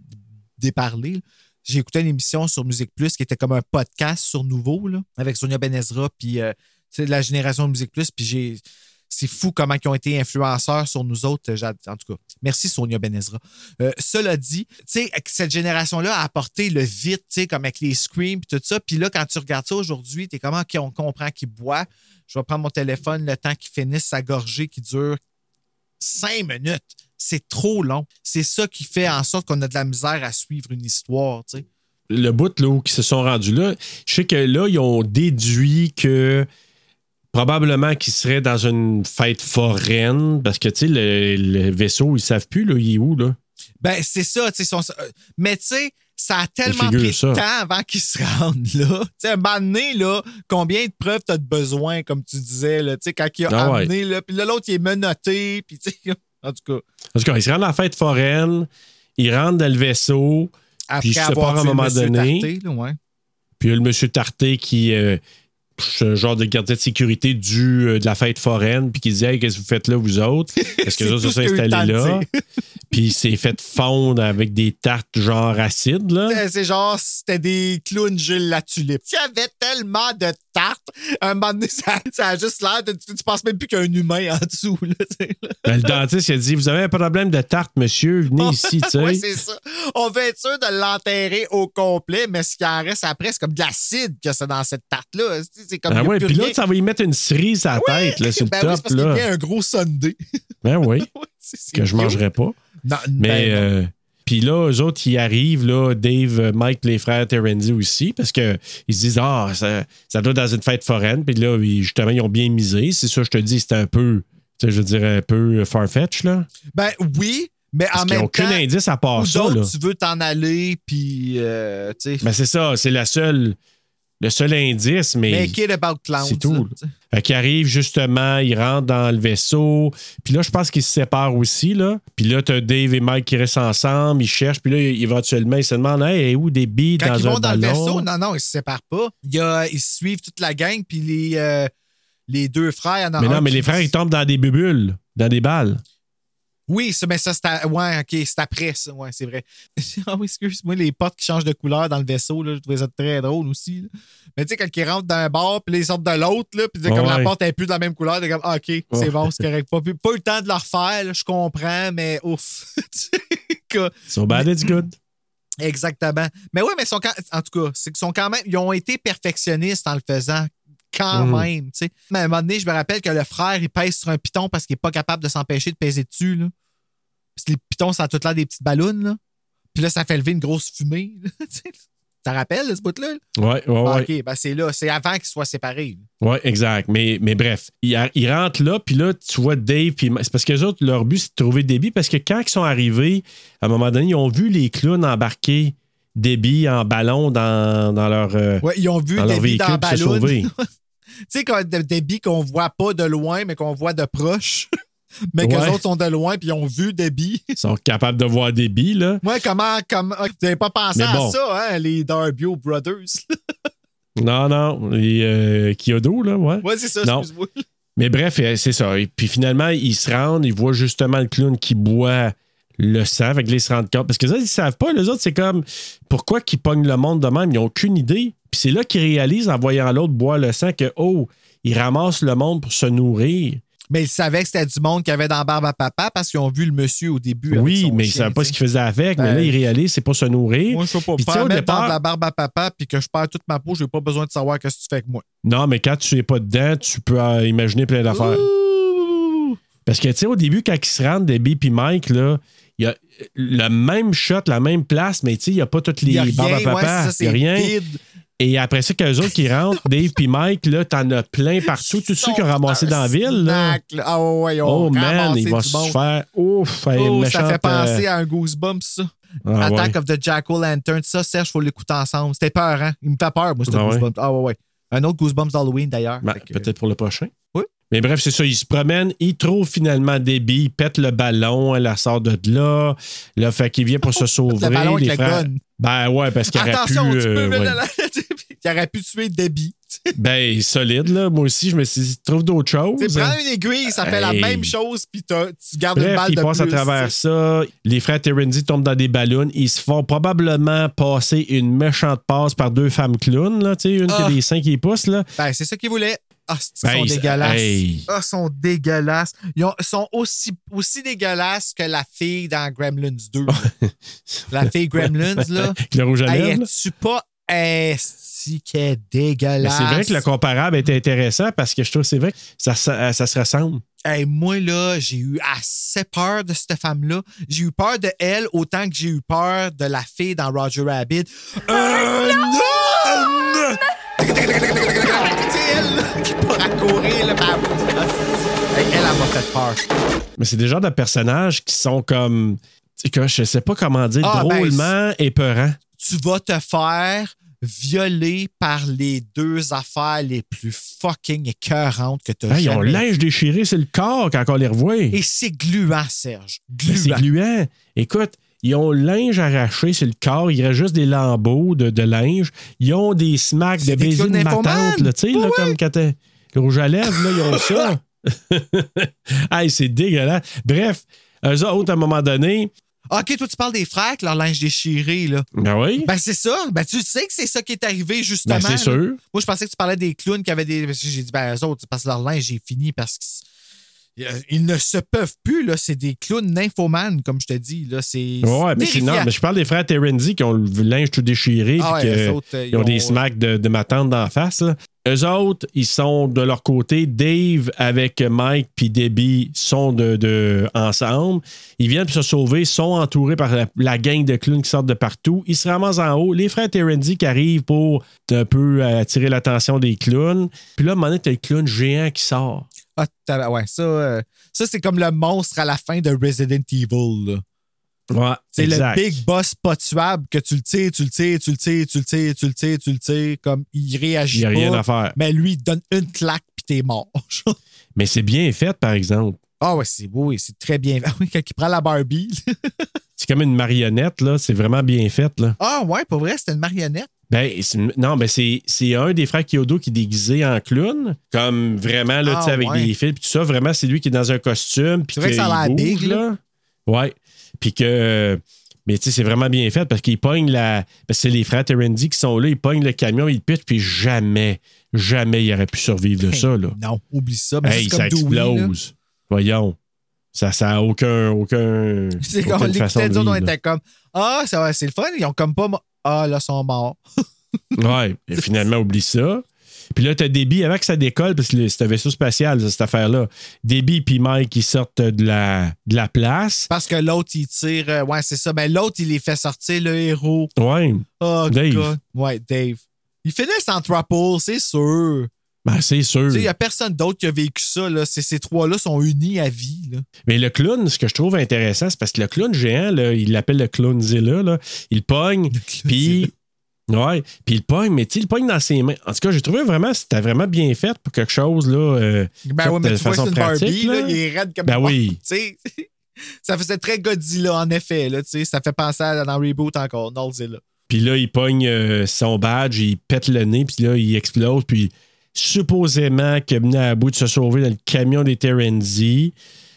déparlé. J'ai écouté une émission sur Music Plus qui était comme un podcast sur Nouveau, là, avec Sonia Benezra, puis euh, de la génération de Music Plus, puis j'ai. C'est fou comment ils ont été influenceurs sur nous autres. En tout cas, merci Sonia Benezra. Euh, cela dit, tu cette génération-là a apporté le vite, tu comme avec les screams et tout ça. Puis là, quand tu regardes ça aujourd'hui, t'es comment on comprend qu'il boit. Je vais prendre mon téléphone, le temps qu'il finisse sa gorgée qui dure cinq minutes. C'est trop long. C'est ça qui fait en sorte qu'on a de la misère à suivre une histoire, tu sais. le bout là, où ils se sont rendus là, je sais que là, ils ont déduit que probablement qu'ils seraient dans une fête foraine parce que, tu sais, le, le vaisseau, ils savent plus, là, il est où, là? Ben, c'est ça, tu sais. son- euh, Mais tu sais, ça a tellement pris ça. de temps avant qu'ils se rendent là. Tu sais, un moment donné, là, combien de preuves t'as de besoin, comme tu disais, là, tu sais, quand il a Ah ouais. amené, là, puis là, l'autre, il est menotté, puis tu sais, en tout cas, Parce qu'ils se rendent à la fête foraine, ils rentrent dans le vaisseau, après Puis sais avoir pas, à un moment donné, Tarté, là, ouais. puis il y a le monsieur Tarté qui. euh, c'est un genre de gardien de sécurité du, euh, de la fête foraine, puis qui dit Hey, qu'est-ce que vous faites là, vous autres? Est-ce que tout se sont installés là. Puis il s'est fait fondre avec des tartes genre acides, là. C'est- C'est genre, c'était des clowns Gilles la tulipe. Il y avait tellement de tartes. Un moment donné, ça, ça a juste l'air de. Tu, tu penses même plus qu'il y a un humain en dessous, là, là. Ben, le dentiste, il a dit Vous avez un problème de tarte, monsieur, venez ici. Oui, c'est ça. On veut être sûr de l'enterrer au complet, mais ce qui en reste après, c'est comme de l'acide que c'est dans cette tarte-là. C'est comme. Ah a ouais, puis l'autre, ça va y mettre une cerise à la tête, là, sur le Ben oui, c'est top, parce y a là. un gros sundae. Ben oui, que je cute. mangerais pas. Non, Mais, ben non. euh, puis là, eux autres, ils arrivent, là, Dave, euh, Mike, les frères Terenzi aussi, parce qu'ils se disent, ah, ça, ça doit être dans une fête foraine. Puis là, ils- justement, ils ont bien misé. C'est ça, je te dis, c'était un peu je veux dire, un peu farfetch, là. Ben oui, mais en Parce qu'il n'y a même aucun temps. indice à part ça, là. d'autres, tu veux t'en aller, puis, euh, Ben, c'est ça, c'est la seule, le seul indice, mais. make it about clowns. c'est tout. Fait qu'il arrive justement, il rentre dans le vaisseau. Puis là, je pense qu'ils se séparent aussi. Là. Puis là, t'as Dave et Mike qui restent ensemble, ils cherchent. Puis là, éventuellement, ils se demandent Hey, où des billes Quand dans ils un vont dans le vaisseau, non, non, ils se séparent pas. Il y a, ils suivent toute la gang, puis les, euh, les deux frères. en Mais non, mais qui- les frères, ils tombent dans des bubules, dans des balles. Oui, ça, mais ça, c'est à- ouais, ok, c'est après ça, ouais, c'est vrai. ah oui, excuse-moi, les portes qui changent de couleur dans le vaisseau, là, je trouvais ça très drôle aussi. là. Mais tu sais, quand ils rentrent d'un bord, puis ils sortent de l'autre, là, puis comme la porte est plus de la même couleur, t'es comme, ah, ok, c'est bon, c'est correct. Pas, pas eu le temps de le refaire, là, je comprends, mais ouf. Que- So bad, it's good. Exactement. Mais oui, mais sont en tout cas, c'est qu'ils sont quand même, ils ont été perfectionnistes en le faisant quand Mhm. même, tu sais. Mais à un moment donné, je me rappelle que le frère, il pèse sur un piton parce qu'il n'est pas capable de s'empêcher de peser dessus, là. Parce que les pitons, ça a tout l'air des petites ballons, là. Puis là, ça fait lever une grosse fumée. T'en rappelles, ce bout-là? Ouais, ouais, Ah. OK, ben c'est là. C'est avant qu'ils soient séparés. Ouais, exact. Mais, mais bref, ils, rentrent là, puis là, tu vois Dave, puis c'est parce que les autres, leur but, c'est de trouver Debbie, parce que quand ils sont arrivés, à un moment donné, ils ont vu les clowns embarquer Debbie en ballon dans, dans leur, euh, Ouais, ils ont vu dans leur Debbie véhicule dans se ballon. sauver. Tu sais, quand de- Debbie qu'on voit pas de loin, mais qu'on voit de proche. mais que Ouais. les autres sont de loin, puis ils ont vu Debbie. Ils sont capables de voir Debbie, là. Ouais, comment, comment. Vous n'avez pas pensé à ça, hein, les Darbio Brothers? Non, non. Les euh, Kyoto, là, ouais. ouais, c'est ça, Non. excuse-moi. Mais bref, euh, c'est ça. Et puis finalement, ils se rendent, ils voient justement le clown qui boit le sang. Fait que ils se rendent compte. Parce que ça, ils savent pas. Les autres, c'est comme pourquoi qu'ils pognent le monde de même? Ils n'ont aucune idée. Puis c'est là qu'ils réalisent en voyant l'autre boire le sang que, oh, ils ramassent le monde pour se nourrir. Mais ils savaient que c'était du monde qui avait dans la barbe à papa parce qu'ils ont vu le monsieur au début. avec oui, mais ils ne savaient pas ce sais. qu'ils faisaient avec. mais Ben, là, ils réalisent c'est pour se nourrir. Moi, je sais pas. Puis Pas départ- de la barbe à papa puis que je perds toute ma peau, j'ai pas besoin de savoir qu'est-ce que tu fais avec moi. Non, mais quand tu n'es pas dedans, tu peux euh, imaginer plein d'affaires. Parce que, tu sais, au début, quand ils se rendent, Debbie puis Mike, là, il y a le même shot, la même place, mais tu sais, il n'y a pas toutes les Il ouais, papa. Il y a rien. vide. Et après ça, qu'eux autres qui rentrent, Dave puis Mike, là, t'en as plein partout. Tous ceux qui ont ramassé dans la ville, là. Ah ouais, Oh man, vont du se faire ouf. Oh, ça fait penser euh, à un Goosebumps, ça. ah, Attack ouais. of the Jack-O-Lantern. Ça, Serge, faut l'écouter ensemble. C'était peur, hein? Il me fait peur, moi, ce Ah ouais. Goosebumps. Ah ouais, ouais. Un autre Goosebumps d'Halloween, d'ailleurs. Ben, Peut-être pour le prochain. Mais bref, c'est ça. Ils se promènent, ils trouvent finalement Debbie, ils pètent le ballon, elle la sort de là. Là, fait qu'il vient pour se sauver. Le ballon les le frères-. Ben ouais, parce qu'il aurait pu. Tu euh, peux. ouais. Il aurait pu tuer Debbie. Ben, solide, là. Moi aussi, je me suis dit, trouve d'autres choses. Tu prends une aiguille, ça fait la même chose, puis tu gardes une Bref, balle ils de plus. à travers ça. Les frères Terenzi tombent dans des ballons. Ils se font probablement passer une méchante passe par deux femmes clowns, là, tu sais, une qui Ah. a des seins qui poussent, là. Ben, c'est ça qu'ils voulaient. Ah, c'est- Ben, ils sont ils- dégueulasses? hey. Ah, ils sont dégueulasses. Ils ont- sont aussi, aussi dégueulasses que la fille dans Gremlins 2. la fille Gremlins, là. Le rouge à Hey, lèvres. là. es-tu pas esti qu'elle est Mais dégueulasse? c'est vrai que le comparable était intéressant parce que je trouve que c'est vrai que ça, ça, ça se ressemble. Hey, moi, là, j'ai eu assez peur de cette femme-là. J'ai eu peur de elle autant que j'ai eu peur de la fille dans Roger Rabbit. Euh, non! C'est elle là, qui pourra courir, là, par- Hey, elle, elle m'a fait peur. Mais c'est des genres de personnages qui sont comme. tu sais, que Je sais pas comment dire, Ah, ben, drôlement épeurants. Tu vas te faire violer par les deux affaires les plus fucking écœurantes que tu as Hey, ils ont linge déchiré sur le corps quand on les revoit. Et c'est gluant, Serge. Ben, c'est Gluant. gluant. Écoute, ils ont le linge arraché sur le corps. Il reste juste des lambeaux de, de linge. Ils ont des smacks de C'est des baiser de ma tante, là, tu sais, là, Ouais, comme quand t'es- le rouge à lèvres, là, ils ont ça. hey, c'est dégueulasse. Bref, eux autres, à un moment donné, OK, toi, tu parles des frères avec leur linge déchiré, là. ben oui, Ben, c'est ça. Ben, tu sais que c'est ça qui est arrivé, justement. ben, c'est sûr. Moi, je pensais que tu parlais des clowns qui avaient des. J'ai dit, ben, eux autres, c'est parce que leur linge est fini parce que. C'est- Ils ne se peuvent plus, là. C'est des clowns nymphomanes, comme je te dis, là. C'est. Ouais, mais c'est non, mais je parle des frères Terenzi qui ont le linge tout déchiré Ah puis ouais, que- eux autres, euh, ils ont des ont- smacks de, de ma tante d'en face. Là. Eux autres, ils sont de leur côté. Dave avec Mike puis Debbie sont de, de- ensemble. Ils viennent se sauver, sont entourés par la, la gang de clowns qui sortent de partout. Ils se ramassent en haut. Les frères Terenzi qui arrivent pour un peu attirer l'attention des clowns. Puis là, à un moment donné, t'as le clown géant qui sort. Ah, t'as- ouais, ça, euh, ça c'est comme le monstre à la fin de Resident Evil. là. Ouais, C'est le big boss pas tuable que tu le tires, tu le tires, tu le tires, tu le tires, tu le tires, tu le tires, comme il réagit Il y a rien pas. à faire. Mais lui, il te donne une claque puis t'es mort. Mais c'est bien fait, par exemple. ah ouais, c'est oui, c'est très bien. Oui, quand il prend la Barbie. C'est comme une marionnette, là. C'est vraiment bien fait, là. ah ouais, pour vrai, c'était une marionnette. Ben, non, ben c'est, un des frères Kyodo qui est déguisé en clown, comme vraiment, là, Ah, tu sais, avec ouais. des fils, puis tout ça. Vraiment, c'est lui qui est dans un costume. C'est vrai que ça a l'air big, là. Ouais. Puis que. Mais tu sais, c'est vraiment bien fait parce qu'il pogne la. C'est les frères Terendi qui sont là, ils pognent le camion, ils pitchent, puis jamais, jamais il aurait pu survivre de ça, là. Non, oublie ça. Mais Hey, c'est ça comme Dewey, là. explose. Voyons. Ça, ça a aucun. aucun C'est comme façon de autres, on était comme Ah, ça va, c'est le fun. Ils ont comme pas. Ah, là, ils sont morts. Ouais, et finalement, oublie ça. Puis là, t'as Debbie, avant que ça décolle, parce que c'est un vaisseau spatial, cette affaire-là. Debbie et Mike, ils sortent de la, de la place. Parce que l'autre, il tire. euh, ouais, c'est ça. Mais l'autre, il les fait sortir, le héros. Ouais. Oh, Dave. God. Ouais, Dave. Il finissent en trouble, c'est sûr. Ben, c'est sûr. Tu sais, il n'y a personne d'autre qui a vécu ça. Là. Ces, trois-là sont unis à vie. Là. Mais le clown, ce que je trouve intéressant, c'est parce que le clown géant, là, il l'appelle le clownzilla, là. Il pogne, puis. Ouais, puis il pogne, mais tu sais, il pogne dans ses mains. En tout cas, j'ai trouvé vraiment, c'était vraiment bien fait pour quelque chose, là. euh, Ben oui, mais de tu vois, façon c'est une Barbie, pratique, là, il est raide comme Ben oui. Ça faisait très Godzilla, en effet. Là, ça fait penser à dans Reboot encore, Nolzilla. Puis là, il pogne euh, son badge, il pète le nez, puis là, il explose. Puis supposément qu'il a mené à bout de se sauver dans le camion des Terenzi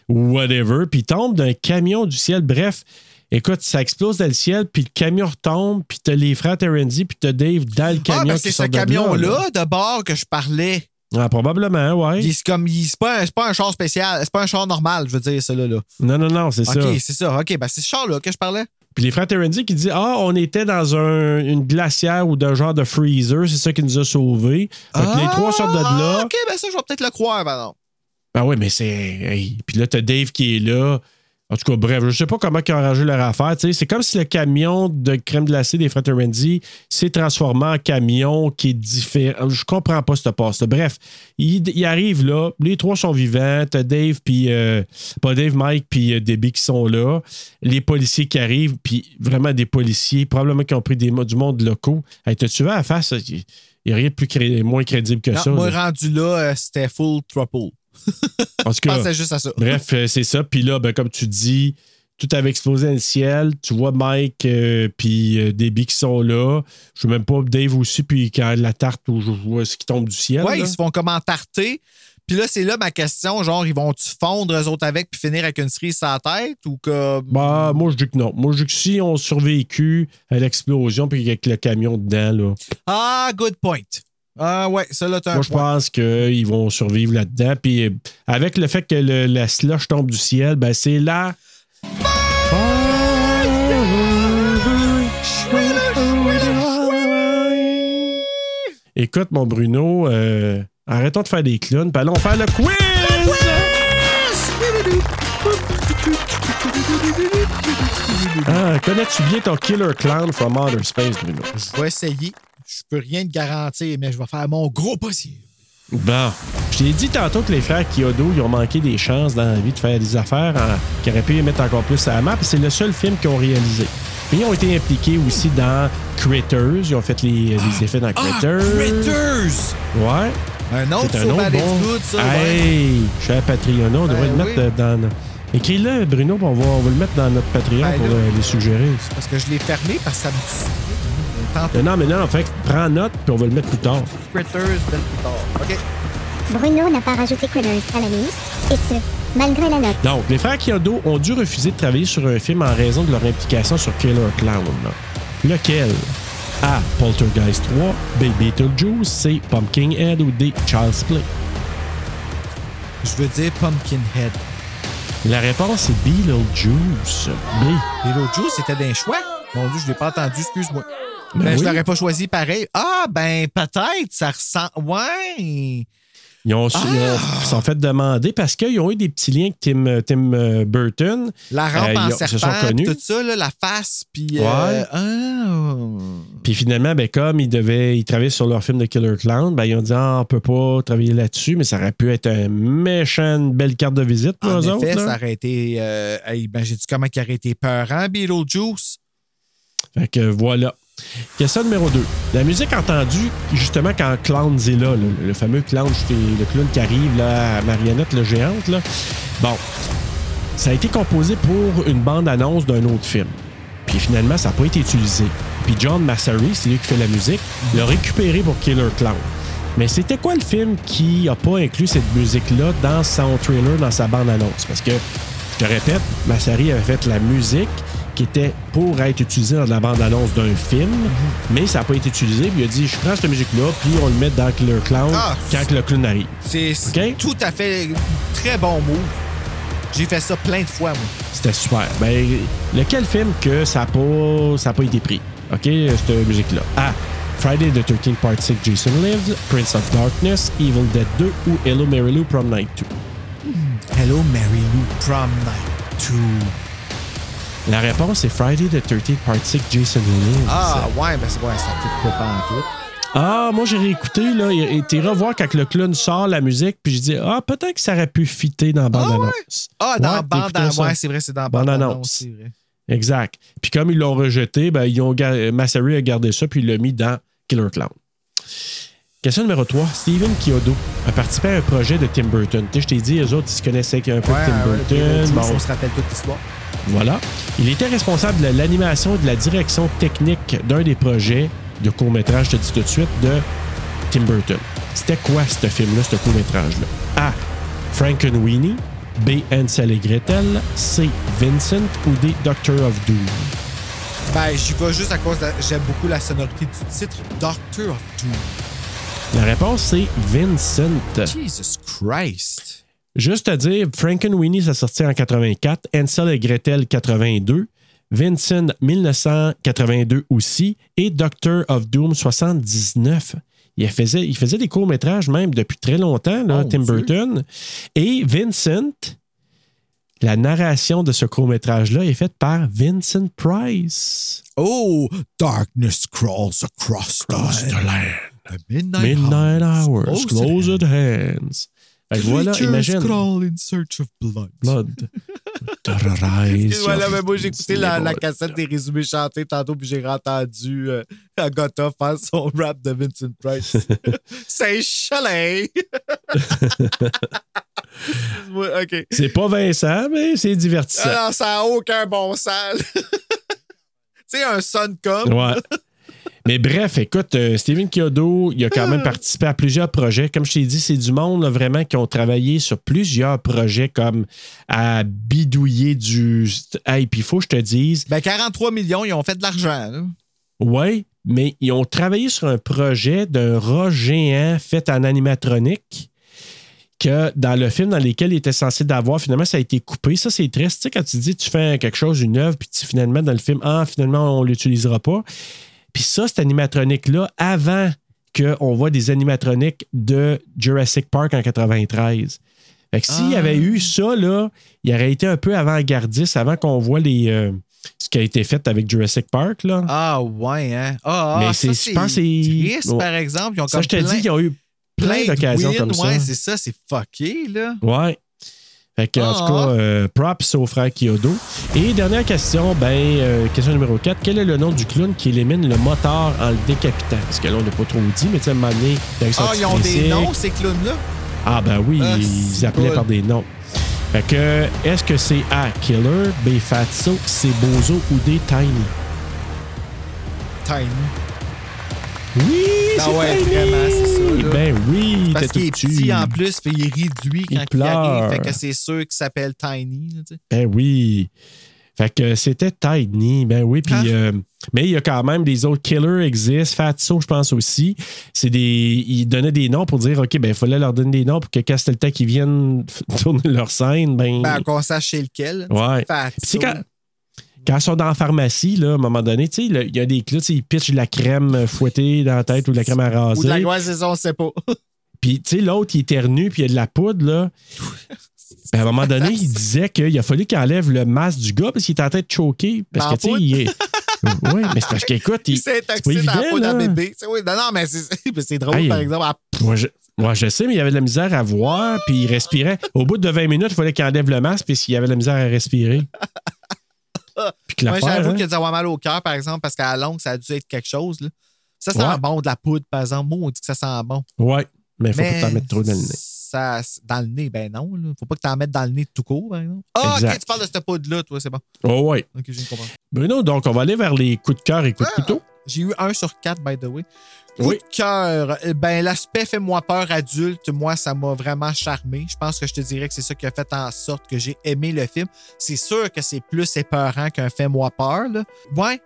ou whatever. Puis tombe d'un camion du ciel. Bref, écoute, ça explose dans le ciel, puis le camion retombe, puis t'as les frères Terenzi, puis t'as Dave dans le Ah, camion ben qui c'est ce de camion-là de bord que je parlais. Ah, probablement, ouais. C'est comme, c'est pas, pas un char spécial, c'est pas un char normal, je veux dire, ça là. Non, non, non, c'est Ok, ça. c'est ça. Ok, ben c'est ce char-là que je parlais. Puis les frères Terenzi qui disent Ah, on était dans un- une glacière ou d'un genre de freezer, c'est ça qui nous a sauvés. Fait que les trois sortent de là. Ah, Ok, ben ça, je vais peut-être le croire, pardon. Ah ouais, mais c'est. hey. Puis là, t'as Dave qui est là. En tout cas, bref, je sais pas comment ils ont arrangé leur affaire. C'est comme si le camion de crème glacée des frères Terenzi s'est transformé en camion qui est différent. Je comprends pas cette passe-là. Bref, il, il arrive là. Les trois sont vivants. T'as Dave, puis. euh, pas Dave, Mike, puis euh, Debbie qui sont là. Les policiers qui arrivent, puis vraiment des policiers, probablement qui ont pris des, du monde locaux. Hey, T'as-tu vu à la face? Il n'y a rien de plus cré- moins crédible que Non, ça. moi, là. rendu là, euh, c'était full trouble. En tout cas, pensais juste à ça. Bref, euh, c'est ça. Puis là, ben, comme tu dis, tout avait explosé dans le ciel. Tu vois Mike euh, puis euh, Debbie qui sont là. Je sais même pas, Dave aussi, puis quand la tarte où je vois ce qui tombe du ciel. Ouais, là. ils se font comme entarter. Puis là, c'est là ma question, genre, ils vont-tu fondre eux autres avec puis finir avec une cerise sur la tête ou. Bah, moi, je dis que non. Moi, je dis que si on survécu à l'explosion puis avec le camion dedans, là, Ah, good point. Ah ouais, ça là, moi, je pense qu'ils vont survivre là-dedans. Puis euh, avec le fait que le- la slush tombe du ciel, ben, c'est là. Écoute, mon Bruno, euh, arrêtons de faire des clowns, puis allons faire le quiz! Ah, connais-tu bien ton Killer Clown from Outer Space, Bruno? Je vais essayer. Je peux rien te garantir, mais je vais faire mon gros possible. Bon. Je t'ai dit tantôt que les frères Kyodo, ils ont manqué des chances dans la vie de faire des affaires en- qui auraient pu les mettre encore plus à la map. C'est le seul film qu'ils ont réalisé. Mais ils ont été impliqués aussi dans Critters. Ils ont fait les, les effets dans Critters. Ah, Critters! Ouais. Un autre C'est un sur autre bon. Good, ça. ouais. Hey, cher Patreon, on devrait Ben le mettre oui. euh, dans. Écris-le, Bruno, puis on va, on va le mettre dans notre Patreon Ben pour là. euh, les suggérer. Parce que je l'ai fermé parce que ça me. Tantôt, Non, mais non, en fait, prends note, puis on va le mettre plus tard. Critters, ben plus tard. OK. Bruno n'a pas rajouté Critters à la liste, et ce, malgré la note. Donc, les frères Kyodo ont dû refuser de travailler sur un film en raison de leur implication sur Killer Clown. Lequel? A. Poltergeist 3, B. Beetlejuice, C. Pumpkinhead ou D. Child's Play? Je veux dire Pumpkinhead. La réponse est Beetlejuice. B. Et l'autre jour, c'était d'un choix. Mon Dieu, je l'ai pas entendu, excuse-moi. Ben mais je oui. l'aurais pas choisi pareil. Ah, ben peut-être, ça ressemble. Ouais. Ils ont, ils ont- ils sont fait demander parce qu'ils ont eu des petits liens avec Tim, Tim euh, Burton. La rampe Euh, en ont- se sont serpent, tout ça, là, la face, puis... Ouais. euh, ah. Puis finalement, ben, comme ils devaient, ils travaillaient sur leur film de Killer Clown, ben, ils ont dit ah, on peut pas travailler là-dessus, mais ça aurait pu être un méchant, une belle carte de visite pour En eux effet, autres. là. ça aurait été... Euh, hey, Imagine-tu comment il aurait été peurant, Beetlejuice? Fait que voilà. Question numéro 2. La musique entendue, justement, quand Clown est là, le, fameux clown, le clown qui arrive, à Marionnette, le géante, là. Bon, ça a été composé pour une bande-annonce d'un autre film. Puis finalement, ça n'a pas été utilisé. Puis John Massary, c'est lui qui fait la musique, l'a récupéré pour Killer Clown. Mais c'était quoi le film qui n'a pas inclus cette musique-là dans son trailer, dans sa bande-annonce? Parce que, je te répète, Massary avait fait la musique qui était pour être utilisée dans la bande-annonce d'un film, mais ça n'a pas été utilisé. Puis il a dit, je prends cette musique-là, puis on le met dans Killer Clown Ah! quand le clown arrive. C'est tout à fait très bon move. J'ai fait ça plein de fois, moi. C'était super. Ben, lequel film que ça n'a pas, ça a pas été pris? OK, cette musique-là. A. Friday the 13th Part 6 Jason Lives, Prince of Darkness, Evil Dead 2 ou Hello Mary Lou Prom Night 2. Hello, Mary Lou, Prom Night 2. La réponse est Friday the 13th Part 6 Jason Lives. Ah, ouais, ben c'est ouais, ça fait pas en tout. Ah, moi j'ai réécouté, là, et t'es revoir quand le clown sort la musique, puis je dis, ah, peut-être que ça aurait pu fitter dans la bande-annonce. Ah, dans Ouais, bande t'écoutais ça? Ouais, c'est vrai, c'est dans Bande bande annonce. c'est vrai. Exact. Puis comme ils l'ont rejeté, ben, ils ont Massary a gardé ça, puis il l'a mis dans Killer Clown. Question numéro 3. Steven Kyodo a participé à un projet de Tim Burton. Tu sais, je t'ai dit, eux autres, ils se connaissaient un peu Ouais, Tim Burton. Bon, on se rappelle toute l'histoire. Voilà. Il était responsable de l'animation et de la direction technique d'un des projets de court-métrage, je te dis tout de suite, de Tim Burton. C'était quoi ce film-là, ce court-métrage-là? A. Frankenweenie. B. Hansel et Gretel. C. Vincent ou D. Doctor of Doom? Ben, j'y vais juste à cause de... J'aime beaucoup la sonorité du titre, Doctor of Doom. La réponse, c'est Vincent. Jesus Christ. Juste à dire, Frankenweenie, ça sorti en 84, Hansel et Gretel 82, Vincent 1982 aussi, et Doctor of Doom 79. Il faisait, il faisait des courts-métrages même depuis très longtemps, là, Oh, Tim Dieu. Burton. Et Vincent, la narration de ce court-métrage-là est faite par Vincent Price. Oh, darkness crawls across the land. The midnight, Midnight Hours, Close close at at hands. Voilà, Creatures imagine. crawl in search of blood. Blood. Terrorize Voilà, mais moi, j'ai écouté la, la cassette des résumés chantés tantôt, puis j'ai entendu euh, Agatha faire son rap de Vincent Price. C'est chalet! Ouais, OK. C'est pas Vincent, mais c'est divertissant. Alors, ça n'a aucun bon sens. tu sais, un son comme. Ouais. Mais bref, écoute, euh, Steven Kyodo, il a quand même participé à plusieurs projets. Comme je t'ai dit, c'est du monde là, vraiment qui ont travaillé sur plusieurs projets comme à bidouiller du. Hey, puis il faut que je te dise, Ben, 43 millions, ils ont fait de l'argent. ouais, mais ils ont travaillé sur un projet d'un rat géant fait en animatronique que dans le film dans lequel il était censé d'avoir, finalement, ça a été coupé. Ça, c'est triste. Tu sais, quand tu dis tu fais quelque chose, une œuvre, puis tu- finalement, dans le film, ah, finalement, on ne l'utilisera pas. Puis ça, cet animatronique-là, avant qu'on voit des animatroniques de Jurassic Park en 93. Fait que s'il y Ah. avait eu ça, là, il aurait été un peu avant-gardiste, avant qu'on voit les, euh, ce qui a été fait avec Jurassic Park. Là. Ah, ouais, hein? Ah, ah, c'est- ça, triste, Ouais. par exemple. Ils ont ça, comme je te plein, dis qu'ils ont eu plein d'occasions comme ça. Ouais, c'est ça, c'est fucké, là. Ouais. Fait que, en Ah. tout cas, euh, props au frère Kyodo. Et dernière question, ben, euh, question numéro 4. Quel est le nom du clown qui élimine le moteur en le décapitant? Parce que là, on n'a pas trop dit, mais tu sais, à un moment donné, Ah, petit ils ont des noms, ces clowns-là? Ah, ben oui, Ah, ils appelaient cool. par des noms. Fait que, est-ce que c'est A, Killer, B, Fatso, C, Bozo ou D, Tiny? Tiny. Oui, Ah c'est ouais, vraiment, c'est ça, là. Ben oui, Parce qu'il est petit en plus, puis il est réduit Il quand il, arrive. pleure. Fait que c'est sûr qu'il s'appelle Tiny. là, tu sais. Ben oui. Fait que c'était Tiny, ben oui. Puis, Ah. euh, mais il y a quand même des autres killers existent. Fatso, je pense aussi. C'est des. Ils donnaient des noms pour dire, OK, ben il fallait leur donner des noms pour que quand c'était le temps qu'ils viennent tourner leur scène, ben. Ben, qu'on sache chez lequel. ouais. Fatso. Quand, quand ils sont dans la pharmacie, là, à un moment donné, il y a des sais, ils pitchent de la crème fouettée dans la tête ou de la crème à Ou raser. de la gloire, c'est ça, on sait pas. Puis, tu sais, l'autre, il éternue, puis il y a de la poudre, là. Ben, à un moment donné, il disait qu'il a fallu qu'il enlève le masque du gars parce qu'il était en train de choquer. Parce Dans que, tu sais, il est. oui, mais c'est parce qu'écoute, il. Il s'est c'est taxé dans la peau d'un bébé. C'est- oui, non, non, mais c'est c'est drôle, Hey, par exemple. à- Moi je, moi, je sais, mais il y avait de la misère à voir, puis il respirait. Au bout de 20 minutes, il fallait qu'il enlève le masque, puis s'il y avait de la misère à respirer. Puis que Moi, j'avoue hein? qu'il a dû avoir mal au cœur, par exemple, parce qu'à la longue, ça a dû être quelque chose. Là. Ça sent Ouais. bon de la poudre, par exemple. Moi, on dit que ça sent bon. Ouais, mais il faut mais pas t'en mettre trop dans le nez. Ça, dans le nez, ben non. Là. Faut pas que tu en mettes dans le nez tout court, par exemple. Ah, ok, tu parles de cette poudre-là, toi, c'est bon. Oh, ouais. Ok, j'ai compris. Bruno, donc, on va aller vers les coups de cœur et coups de couteau. J'ai eu un sur quatre, by the way. Coup Oui. de cœur. euh, Ben, l'aspect fait-moi peur adulte, moi, ça m'a vraiment charmé. Je pense que je te dirais que c'est ça qui a fait en sorte que j'ai aimé le film. C'est sûr que c'est plus épeurant qu'un fait-moi peur, là. Ouais.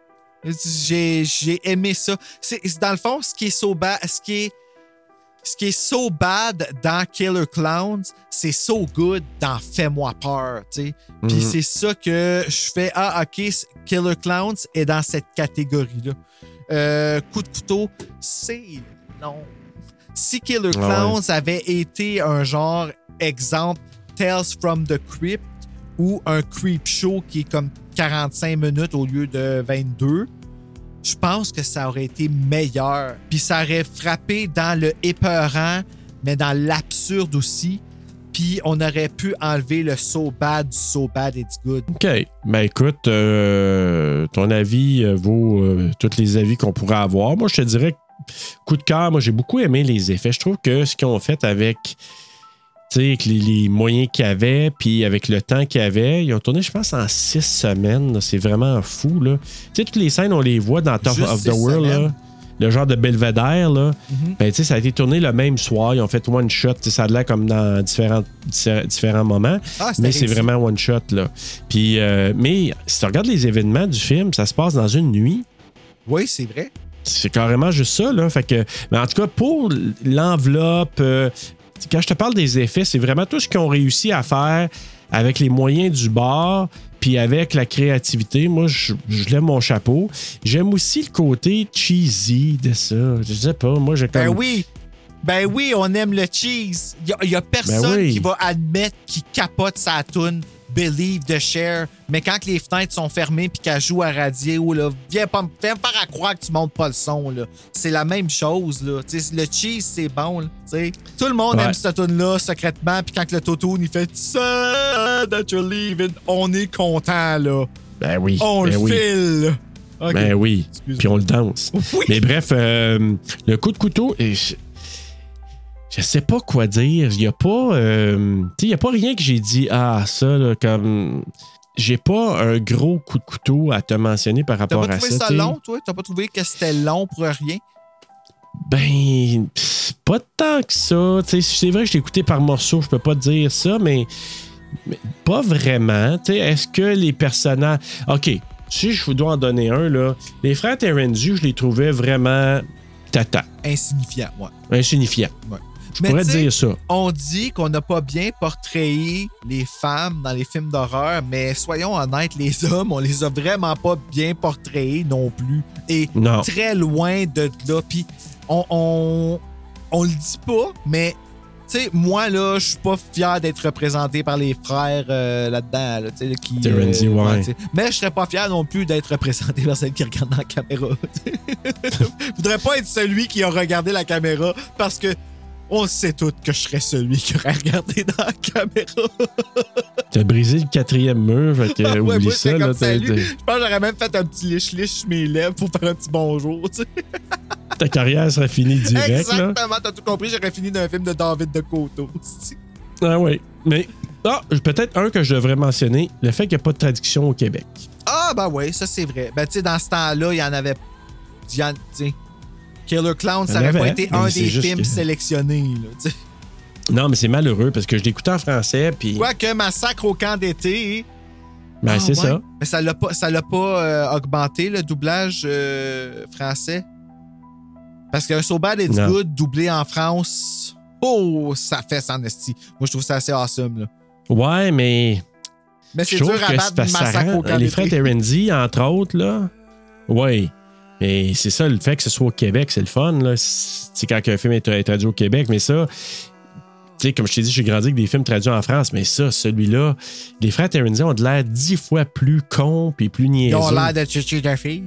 J'ai, aimé ça. C'est, c'est dans le fond, ce qui est so bad, ce qui est, ce qui est so bad dans Killer Clowns, c'est so good dans Fais-moi peur, tu sais. Puis Mhm. c'est ça que je fais. Ah, OK, Killer Clowns est dans cette catégorie-là. Euh, coup de couteau, c'est non. Si Killer Ah ouais. Clowns avait été un genre, exemple, Tales from the Crypt ou un Creep Show qui est comme 45 minutes au lieu de 22, je pense que ça aurait été meilleur. Puis ça aurait frappé dans le épeurant, mais dans l'absurde aussi. Puis on aurait pu enlever le so bad du so bad it's good. OK. Ben écoute, euh, ton avis euh, vaut euh, tous les avis qu'on pourrait avoir. Moi, je te dirais, coup de cœur, moi, j'ai beaucoup aimé les effets. Je trouve que ce qu'ils ont fait avec, avec les, les moyens qu'il y avait, puis avec le temps qu'il y avait, ils ont tourné, je pense, en six semaines. C'est vraiment fou, là. Tu sais, toutes les scènes, on les voit dans Top Juste of the World, là. Le genre de belvédère, là. Mhm. Ben, tu sais, ça a été tourné le même soir. Ils ont fait one shot. Ça a l'air comme dans différents, diffé- différents moments. Ah, mais c'est vraiment one shot, là. Puis, euh, mais si tu regardes les événements du film, ça se passe dans une nuit. Oui, c'est vrai. C'est carrément juste ça, là. Fait que, mais en tout cas, pour l'enveloppe, euh, quand je te parle des effets, c'est vraiment tout ce qu'ils ont réussi à faire avec les moyens du bord, puis avec la créativité. Moi, je, je lève mon chapeau. J'aime aussi le côté cheesy de ça. Je sais pas, moi, j'ai. Ben oui. Ben oui, on aime le cheese. Il n'y a, personne Ben oui. qui va admettre qu'il capote sa toune Believe the Share. Mais quand les fenêtres sont fermées puis qu'elle joue à radio, là, viens pas me pas à croire que tu montes pas le son. là. C'est la même chose. Là. Le cheese, c'est bon. là. Tout le monde Ouais. aime cette tune-là secrètement. Puis quand le Toto il fait Sad that you're leaving, on est content. là. Ben oui. On ben le oui. file. Ben oui. Puis on le danse. Oui. Mais bref, euh, le coup de couteau, et je, sais pas quoi dire. Il y a pas. euh, il y a pas rien que j'ai dit, ah, ça, là, comme. J'ai pas un gros coup de couteau à te mentionner par T'as rapport pas à trouvé ça. ça tu sais. long, toi? T'as pas trouvé que c'était long pour rien? Ben, pas tant que ça. C'est vrai que je l'ai écouté par morceaux, je peux pas te dire ça, mais, mais pas vraiment. Est-ce que les personnages. OK, si je vous dois en donner un, là, les frères Terenzu, je les trouvais vraiment tata, Insignifiant, ouais. insignifiants. Ouais. Je Mais pourrais tu sais, dire ça. On dit qu'on n'a pas bien portrayé les femmes dans les films d'horreur, mais soyons honnêtes, les hommes, on les a vraiment pas bien portrayés non plus. Et Non. très loin de là. Puis on, on, on le dit pas, mais tu sais, moi, là, je suis pas fier d'être représenté par les frères euh, là-dedans, là, tu sais, qui... Ouais. sais. mais je serais pas fier non plus d'être représenté par celle qui regarde dans la caméra. Je voudrais pas être celui qui a regardé la caméra parce que on sait tous que je serais celui qui aurait regardé dans la caméra. T'as brisé le quatrième mur, fait que Ouais, oublie moi, ça. Là, salut. Je pense que j'aurais même fait un petit liche-liche sur mes lèvres pour faire un petit bonjour. tu sais. ta carrière serait finie direct. Exactement, t'as tout compris. J'aurais fini d'un film de David de Coteau. Ah oui. Mais ah, peut-être un que je devrais mentionner, le fait qu'il n'y a pas de traduction au Québec. Ah, ben oui, ça c'est vrai. Ben, tu sais, dans ce temps-là, il y en avait. il y en- tu sais, Killer Clown, ça en aurait pas été un des films que- sélectionnés. Là. Non, mais c'est malheureux parce que je l'écoutais en français, puis. Quoique Massacre au camp d'été. Ben, Ah, c'est ouais. ça. Mais ça l'a pas, ça l'a pas euh, augmenté, le doublage euh, français. Parce qu'un So Bad It's Non. Good doublé en France, oh, ça fait sans esti. Moi, je trouve ça assez awesome. Là. Ouais, mais. Mais c'est dur à que battre que Massacre au camp Les frères Terenzi, entre autres, là. Ouais. Et c'est ça, le fait que ce soit au Québec, c'est le fun. Là. C'est quand un film est, traduit au Québec, mais ça, tu sais, comme je t'ai dit, j'ai grandi avec des films traduits en France, mais ça, celui-là, les frères Terenzi ont de l'air dix fois plus cons et plus niaiseux. Ils ont l'air de chuchu de fille.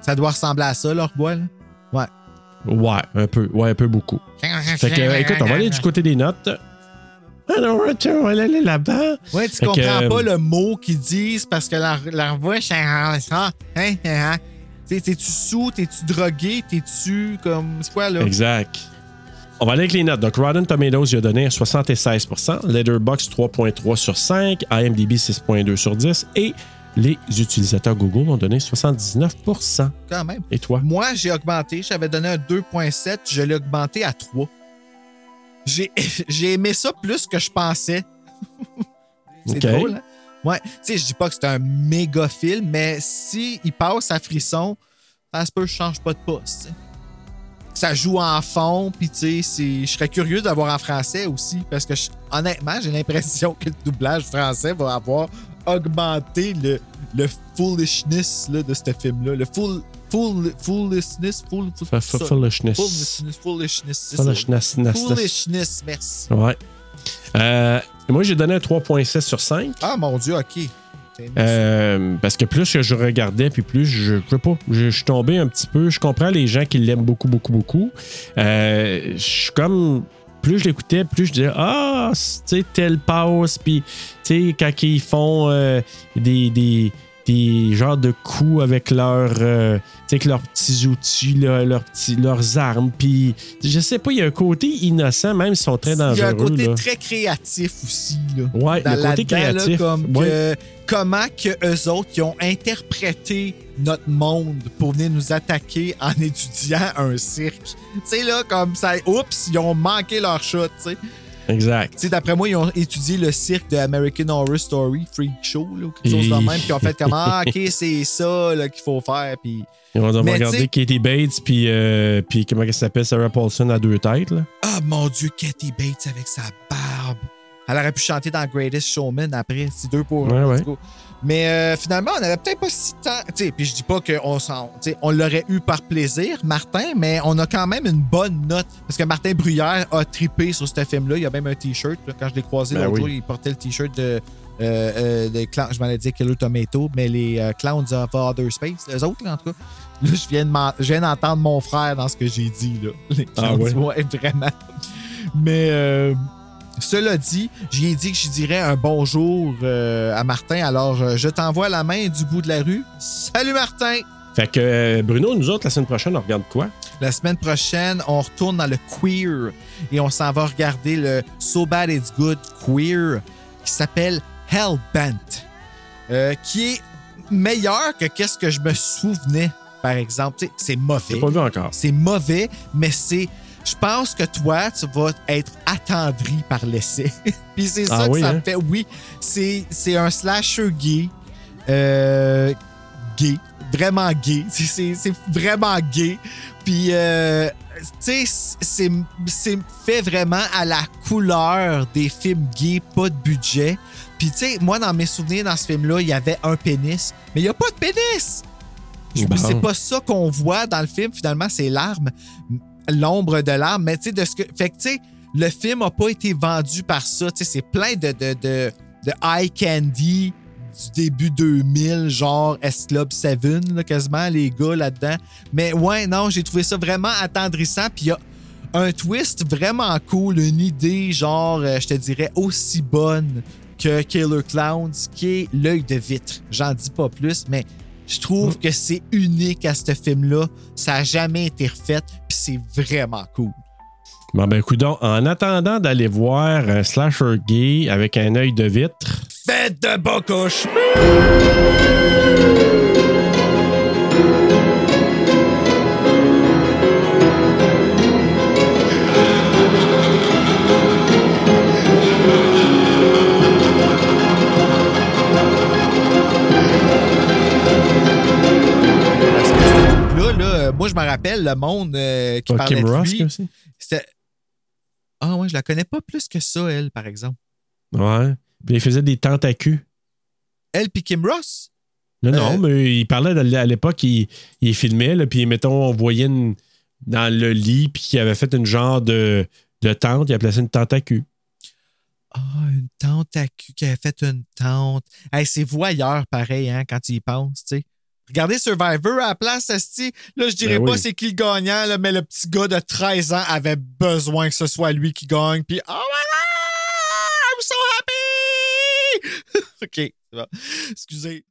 Ça doit ressembler à ça, leur bois, là. Ouais. Ouais, un peu. Ouais, un peu beaucoup. Fait que, euh, écoute, on va aller du côté des notes. Alors, on va aller là-bas. Ouais, tu Fait comprends euh, pas le mot qu'ils disent parce que leur, leur voix. Hein, hein, hein. T'es-tu sous, t'es-tu drogué, t'es-tu comme. C'est quoi, là? Exact. On va aller avec les notes. Donc, Rotten Tomatoes, il a donné un 76% Letterboxd 3.3 sur 5, IMDb 6.2 sur 10 et les utilisateurs Google ont donné 79% Quand même. Et toi? Moi, j'ai augmenté. J'avais donné un 2.7. Je l'ai augmenté à 3. J'ai aimé ça plus que je pensais. c'est Ok. drôle, hein? Ouais. Tu sais, je dis pas que c'est un méga film, mais si il passe à frisson, ça se peut que je change pas de poste. Ça joue en fond, puis tu sais, je serais curieux d'avoir en français aussi, parce que honnêtement, j'ai l'impression que le doublage français va avoir augmenté le, le foolishness là, de ce film-là. Le full, full, foolishness, full, full, foolishness. Foolishness, foolishness. Foolishness, ness, ness. Foolishness, merci. Ouais. Euh, moi, j'ai donné un 3.6 sur 5. Ah mon Dieu, ok. Euh, parce que plus que je regardais, puis plus je, je sais pas, je, je suis tombé un petit peu. Je comprends les gens qui l'aiment beaucoup, beaucoup, beaucoup. Euh, je suis comme. Plus je l'écoutais, plus je disais Ah, c'est- tu sais, telle pause, puis tu sais, quand ils font euh, des, des, des genres de coups avec leurs, euh, avec leurs petits outils, leurs, petits, leurs armes, puis je sais pas, il y a un côté innocent, même s'ils sont très Il y a dangereux. un côté là. très créatif aussi. Là, Ouais, Dans le côté là, créatif. comme ouais. que- comment que eux autres ils ont interprété notre monde pour venir nous attaquer en étudiant un cirque. Tu sais, là, comme ça, oups, ils ont manqué leur shot, tu sais. Exact. Tu d'après moi, ils ont étudié le cirque de American Horror Story, Freak Show, là, ou quelque chose de même, puis ont fait comme, ah, ok, c'est ça qu'il faut faire, puis Ils vont devoir regarder Katie Bates puis euh, puis comment elle s'appelle Sarah Paulson à deux têtes là. Ah mon Dieu, Katy Bates avec sa barbe. Elle aurait pu chanter dans Greatest Showman après, c'est deux pour Ouais, un. ouais. Mais euh, finalement, on avait peut-être pas si tant. Tu sais, puis je dis pas qu'on s'en. tu sais, On l'aurait eu par plaisir, Martin, mais on a quand même une bonne note. Parce que Martin Bruyère a tripé sur ce film-là. Il y a même un T-shirt. Quand je l'ai croisé Ben l'autre oui. jour, il portait le T-shirt de. euh, euh, je m'en ai dit Killer Tomato, mais les Clowns of Other Space, les autres, là, en tout cas. Là, je viens de m'en- je viens d'entendre mon frère dans ce que j'ai dit. Là. Les Ah Clowns, ouais? ouais, vraiment. Mais euh, cela dit, j'ai dit que je dirais un bonjour euh, à Martin. Alors, euh, je t'envoie la main du bout de la rue. Salut Martin! Fait que euh, Bruno, nous autres la semaine prochaine on regarde quoi? La semaine prochaine, on retourne dans le queer et on s'en va regarder le So Bad It's Good queer qui s'appelle Hellbent, euh, qui est meilleur que qu'est-ce que je me souvenais, par exemple. C'est mauvais. Pas vu encore. C'est mauvais, mais c'est. Je pense que toi, tu vas être attendri par l'essai. Puis c'est ça Ah que oui, ça hein? me fait. Oui, c'est un slasher gay. Euh, gay. Vraiment gay. C'est- vraiment gay. Puis, euh, tu sais, c'est fait vraiment à la couleur des films gays, pas de budget. Puis, tu sais, moi, dans mes souvenirs, dans ce film-là, il y avait un pénis. Mais il n'y a pas de pénis! Bon. C'est pas ça qu'on voit dans le film, finalement, c'est l'arme, l'ombre de l'arme. Mais tu sais, de ce que. Fait que, tu sais, le film n'a pas été vendu par ça. Tu sais, c'est plein de, de, de, de eye candy du début 2000, genre S-Club 7, là, quasiment, les gars là-dedans. Mais ouais, non, j'ai trouvé ça vraiment attendrissant. Puis il y a un twist vraiment cool, une idée, genre, euh, je te dirais, aussi bonne que Killer Clowns, qui est l'œil de vitre. J'en dis pas plus, mais je trouve que c'est unique à ce film-là. Ça n'a jamais été refait, puis c'est vraiment cool. Bon ben coudon, en attendant d'aller voir un slasher gay avec un œil de vitre, Faites de bons euh, moi, je me rappelle le monde euh, qui pas parlait Kim de Ross lui. aussi. C'était... Ah ouais, je la connais pas plus que ça, elle, par exemple. Ouais. Puis il faisait des tentacules. Elle puis Kim Ross? Non, non, Euh, mais il parlait de- à l'époque, il, il filmait, là, puis mettons, on voyait une- dans le lit, puis qu'il avait fait une genre de, de tente, il a placé une tente à cul. Ah, une tante à cul qui a fait une tente. Hey, c'est voyeur pareil, hein, quand tu y penses, tu sais. Regardez Survivor à la place, Esti. Là, je dirais Ben pas oui. c'est qui le gagnant, là, mais le petit gars de 13 ans avait besoin que ce soit lui qui gagne. Puis, oh my God! I'm so happy! OK, c'est bon. Excusez.